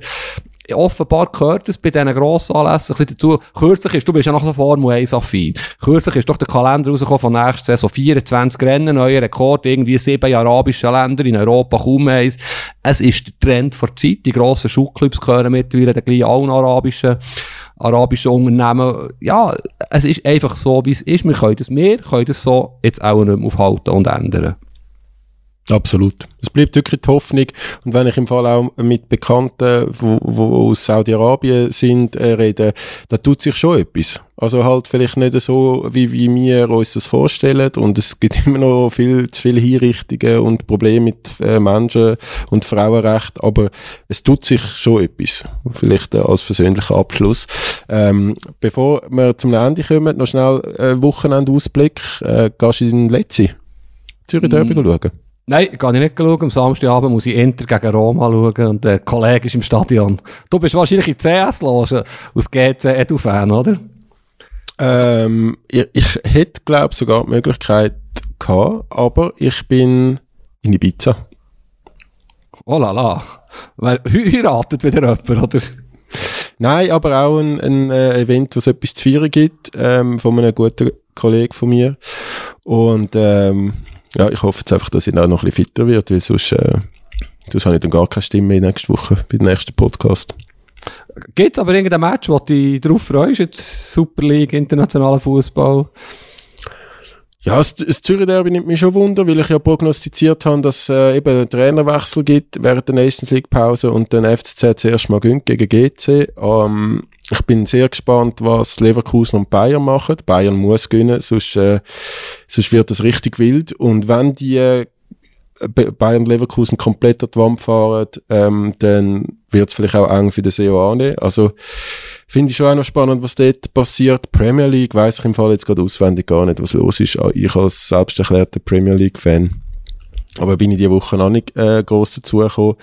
Speaker 3: Offenbar gehört es bei diesen grossen Anlässen ein dazu. Kürzlich ist, du bist ja noch so Formel 1 affin. Kürzlich ist doch der Kalender rausgekommen von nächster Saison. 24 Rennen, neuer Rekord, irgendwie sieben arabische Länder, in Europa kaum eins. Es ist der Trend vor Zeit. Die grossen Schulclubs gehören mittlerweile den gleich allen arabischen arabischen Unternehmen. Ja, es ist einfach so, wie es ist. Wir können das, wir können das so jetzt auch nicht mehr aufhalten und ändern.
Speaker 2: Absolut. Es bleibt wirklich die Hoffnung. Und wenn ich im Fall auch mit Bekannten, wo, wo aus Saudi-Arabien sind, äh, rede, da tut sich schon etwas. Also halt vielleicht nicht so, wie, wie wir uns das vorstellen. Und es gibt immer noch viel zu viele Hinrichtungen und Probleme mit äh, Menschen und Frauenrecht. Aber es tut sich schon etwas. Vielleicht äh, als versöhnlicher Abschluss. Ähm, bevor wir zum Ende kommen, noch schnell äh, Wochenendausblick. Äh, gehst du in den letzten Zürich Derby mm. schauen?
Speaker 3: Nein, kann ich nicht schauen. Am Samstagabend muss ich Inter gegen Roma schauen und der Kollege ist im Stadion. Du bist wahrscheinlich in CS-Loge aus GC Edu-Fan, oder?
Speaker 2: Ähm, ich, ich hätte, glaube ich, sogar die Möglichkeit gehabt, aber ich bin in Ibiza.
Speaker 3: Oh la la. Wer heiratet wieder jemand, oder?
Speaker 2: Nein, aber auch ein, ein äh, Event, wo es etwas zu feiern gibt, ähm, von einem guten Kollegen von mir. Und ähm, ja, ich hoffe jetzt einfach, dass ich auch noch ein bisschen fitter wird, weil sonst, äh, sonst habe ich dann gar keine Stimme mehr nächste Woche bei dem nächsten Podcast.
Speaker 3: Gibt es aber irgendein Match, wo du dich darauf freust, jetzt Super League, internationaler Fußball?
Speaker 2: Ja, das, das Zürich Derby nimmt mich schon Wunder, weil ich ja prognostiziert habe, dass äh, eben einen Trainerwechsel gibt während der Nations League Pause und dann FCZ zuerst mal gönnt gegen GC. Ähm, ich bin sehr gespannt, was Leverkusen und Bayern machen. Bayern muss gewinnen, sonst, äh, sonst wird das richtig wild. Und wenn die äh, Bayern Leverkusen komplett an die Wand fahren, ähm, dann wird es vielleicht auch eng für den Seoane. Also finde ich schon auch noch spannend, was dort passiert. Premier League weiß ich im Fall jetzt gerade auswendig gar nicht, was los ist. Ich als selbsterklärter Premier League Fan. Aber bin ich diese Woche noch nicht äh, gross dazugekommen.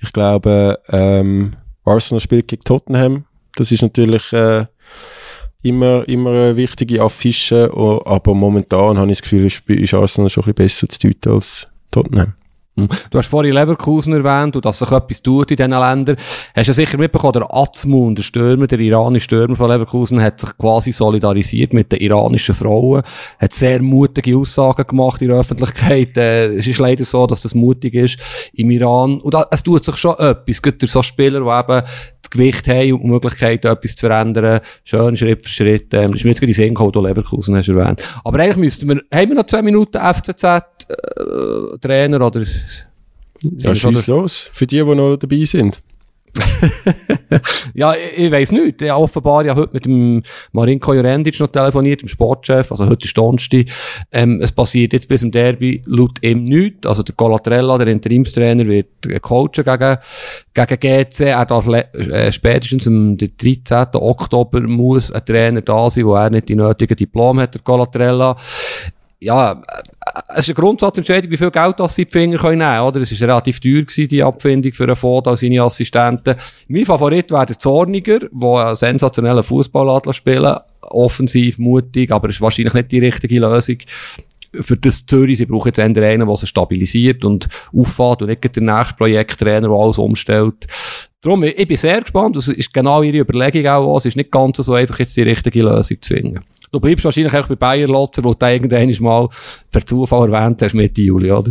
Speaker 2: Ich glaube, ähm, Arsenal spielt gegen Tottenham das ist natürlich äh, immer, immer eine wichtige Affische, aber momentan habe ich das Gefühl, ist, ist Arsenal schon ein bisschen besser zu deuten als Tottenham.
Speaker 3: Hm. Du hast vorhin Leverkusen erwähnt und dass sich etwas tut in diesen Ländern. Hast du sicher mitbekommen, der Azmoun, der Stürmer, der iranische Stürmer von Leverkusen, hat sich quasi solidarisiert mit den iranischen Frauen, hat sehr mutige Aussagen gemacht in der Öffentlichkeit. Äh, es ist leider so, dass das mutig ist im Iran. Und es tut sich schon etwas. Es gibt so Spieler, die eben das Gewicht haben und die Möglichkeit, etwas zu verändern. Schön, Schritt für Schritt. Ähm, ist mir jetzt gerade in Sinn gekommen, du Leverkusen hast erwähnt. Aber eigentlich müssten wir, haben wir noch zwei Minuten FCZ, äh, Trainer oder?
Speaker 2: Ja, schieß los. Für die, die noch dabei sind.
Speaker 3: ja, ich, ich weiss nicht. Ich offenbar ja heute mit dem Marinko Jurendic noch telefoniert, dem Sportchef, also heute ist Donnerstag. Ähm, es passiert jetzt bis zum Derby laut ihm nichts. Also der Colatrella, der Interimstrainer, wird coachen gegen, gegen GC. Er darf äh, spätestens am 13. Oktober muss ein Trainer da sein, wo er nicht die nötigen Diplom hat, der Colatrella. Ja, es ist eine Grundsatzentscheidung, wie viel Geld das sie die Finger können nehmen können, oder? Es war relativ teuer gewesen, die Abfindung für einen Foto als seine Assistenten. Mein Favorit wäre der Zorniger, der einen sensationellen Fußball spielen offensiv, mutig, aber ist wahrscheinlich nicht die richtige Lösung für das Zürich, sie brauchen jetzt einen, der sich stabilisiert und auffährt und nicht der nächste Projekttrainer, der alles umstellt. Darum, ich bin sehr gespannt, das ist genau ihre Überlegung auch, es ist nicht ganz so einfach, jetzt die richtige Lösung zu finden. Du bleibst wahrscheinlich auch bei Bayer Lotzer, wo du irgendwann mal per Zufall erwähnt hast, Mitte Juli, oder?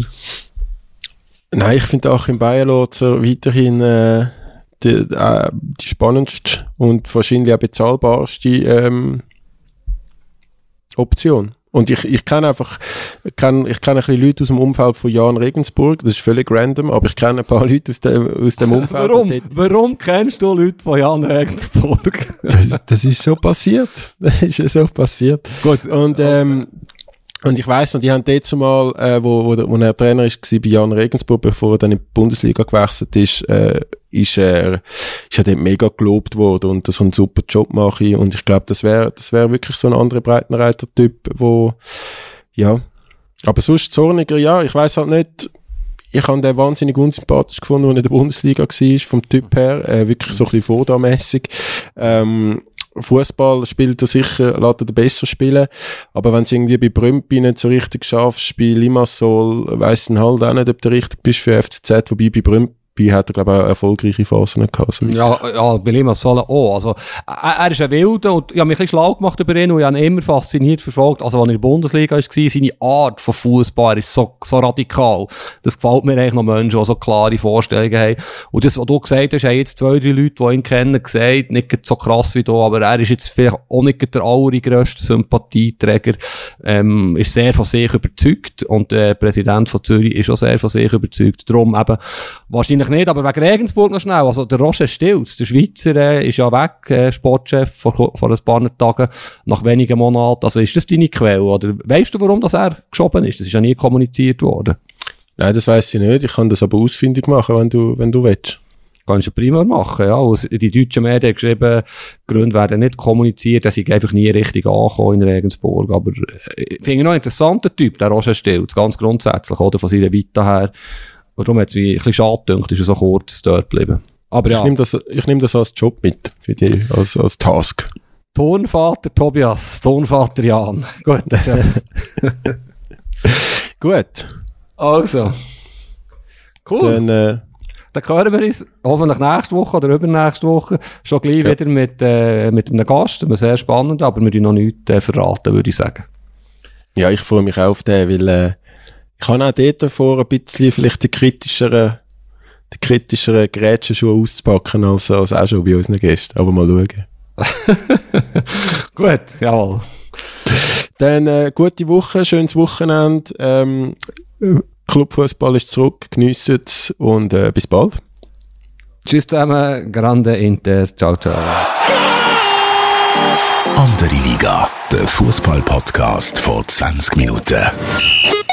Speaker 2: Nein, ich finde auch im Bayer Lotzer weiterhin äh, die, äh, die spannendste und wahrscheinlich auch bezahlbarste ähm, Option. Und ich, ich kenne einfach, kenn, ich kenne ein bisschen Leute aus dem Umfeld von Jan Regensburg, das ist völlig random, aber ich kenne ein paar Leute aus dem, aus dem Umfeld.
Speaker 3: Warum, warum kennst du Leute von Jan Regensburg?
Speaker 2: das, das ist so passiert. Das ist so passiert. Gut. Und, ähm, und ich weiss noch, die haben dort mal, äh, wo, wo, wo er Trainer ist, war bei Jan Regensburg, bevor er dann in die Bundesliga gewechselt ist, äh, ist er, ist er dort mega gelobt worden und dass er einen super Job mache. Und ich glaube, das wäre, das wäre wirklich so ein anderer Breitenreiter-Typ, wo, ja. Aber sonst Zorniger, ja, ich weiss halt nicht, ich habe den wahnsinnig unsympathisch gefunden, als er in der Bundesliga war, vom Typ her, äh, wirklich so ein bisschen vordamässig. Ähm, Fußball spielt er sicher, lässt er besser spielen. Aber wenn es irgendwie bei Brümpi nicht so richtig schaffst, bei Limassol, weiss dann halt auch nicht, ob du richtig bist für FCZ, wobei bei Brümpi dabei hat er, glaube ich, auch erfolgreiche Phasen gehabt. So
Speaker 3: ja, ja, bei Limassol auch. Also, er, er ist ein Wilder und ich habe mich ein bisschen schlau gemacht über ihn und ich habe ihn immer fasziniert verfolgt. Also, als er in der Bundesliga war, seine Art von Fußball ist so, so radikal. Das gefällt mir eigentlich noch Menschen, die so klare Vorstellungen haben. Und das, was du gesagt hast, haben jetzt zwei, drei Leute, die ihn kennen, gesagt, nicht so krass wie du, aber er ist jetzt vielleicht auch nicht der allergrösste Sympathieträger, ähm, ist sehr von sich überzeugt und der Präsident von Zürich ist auch sehr von sich überzeugt. Darum eben, wahrscheinlich nicht, aber wegen Regensburg noch schnell. Also der Roger Stilz, der Schweizer, äh, ist ja weg, äh, Sportchef vor, vor ein paar Tagen, nach wenigen Monaten. Also ist das deine Quelle? Oder weißt du, warum das er geschoben ist? Das ist ja nie kommuniziert worden.
Speaker 2: Nein, das weiß ich nicht. Ich kann das aber ausfindig machen, wenn du, wenn du willst.
Speaker 3: Kannst du prima machen, ja. Und die deutschen Medien haben geschrieben, Gründe werden nicht kommuniziert, dass ich einfach nie richtig angekommen in Regensburg. Aber äh, ich finde ihn noch ein interessanter Typ, der Roger Stilz, ganz grundsätzlich, oder? Von seiner Vita her. Und darum hat es ein bisschen schade gedacht, ist er so kurz dort geblieben. Aber ja.
Speaker 2: Ich nehme das, ich das als Job mit, für die, als, als Task.
Speaker 3: Tonvater Tobias, Tonvater Jan. Gut.
Speaker 2: Gut.
Speaker 3: Also. Cool.
Speaker 2: Dann, äh,
Speaker 3: Dann hören wir uns hoffentlich nächste Woche oder übernächste Woche schon gleich
Speaker 2: Ja.
Speaker 3: wieder mit, äh, mit einem Gast. Einem sehr spannend, aber wir dürfen noch nichts äh, verraten, würde ich sagen.
Speaker 2: ja, ich freue mich auch auf den, weil äh, ich habe auch dort davor ein bisschen vielleicht die kritischeren, die kritischeren Gerätschenschuhe auszupacken als, als auch schon bei unseren Gästen. Aber mal schauen.
Speaker 3: Gut, jawohl.
Speaker 2: Dann äh, gute Woche, schönes Wochenende. Ähm, Clubfußball ist zurück, geniessen es und äh, bis bald.
Speaker 3: Tschüss zusammen, Grande Inter, ciao, ciao.
Speaker 1: Andere Liga, der Fußball-Podcast vor 20 Minuten.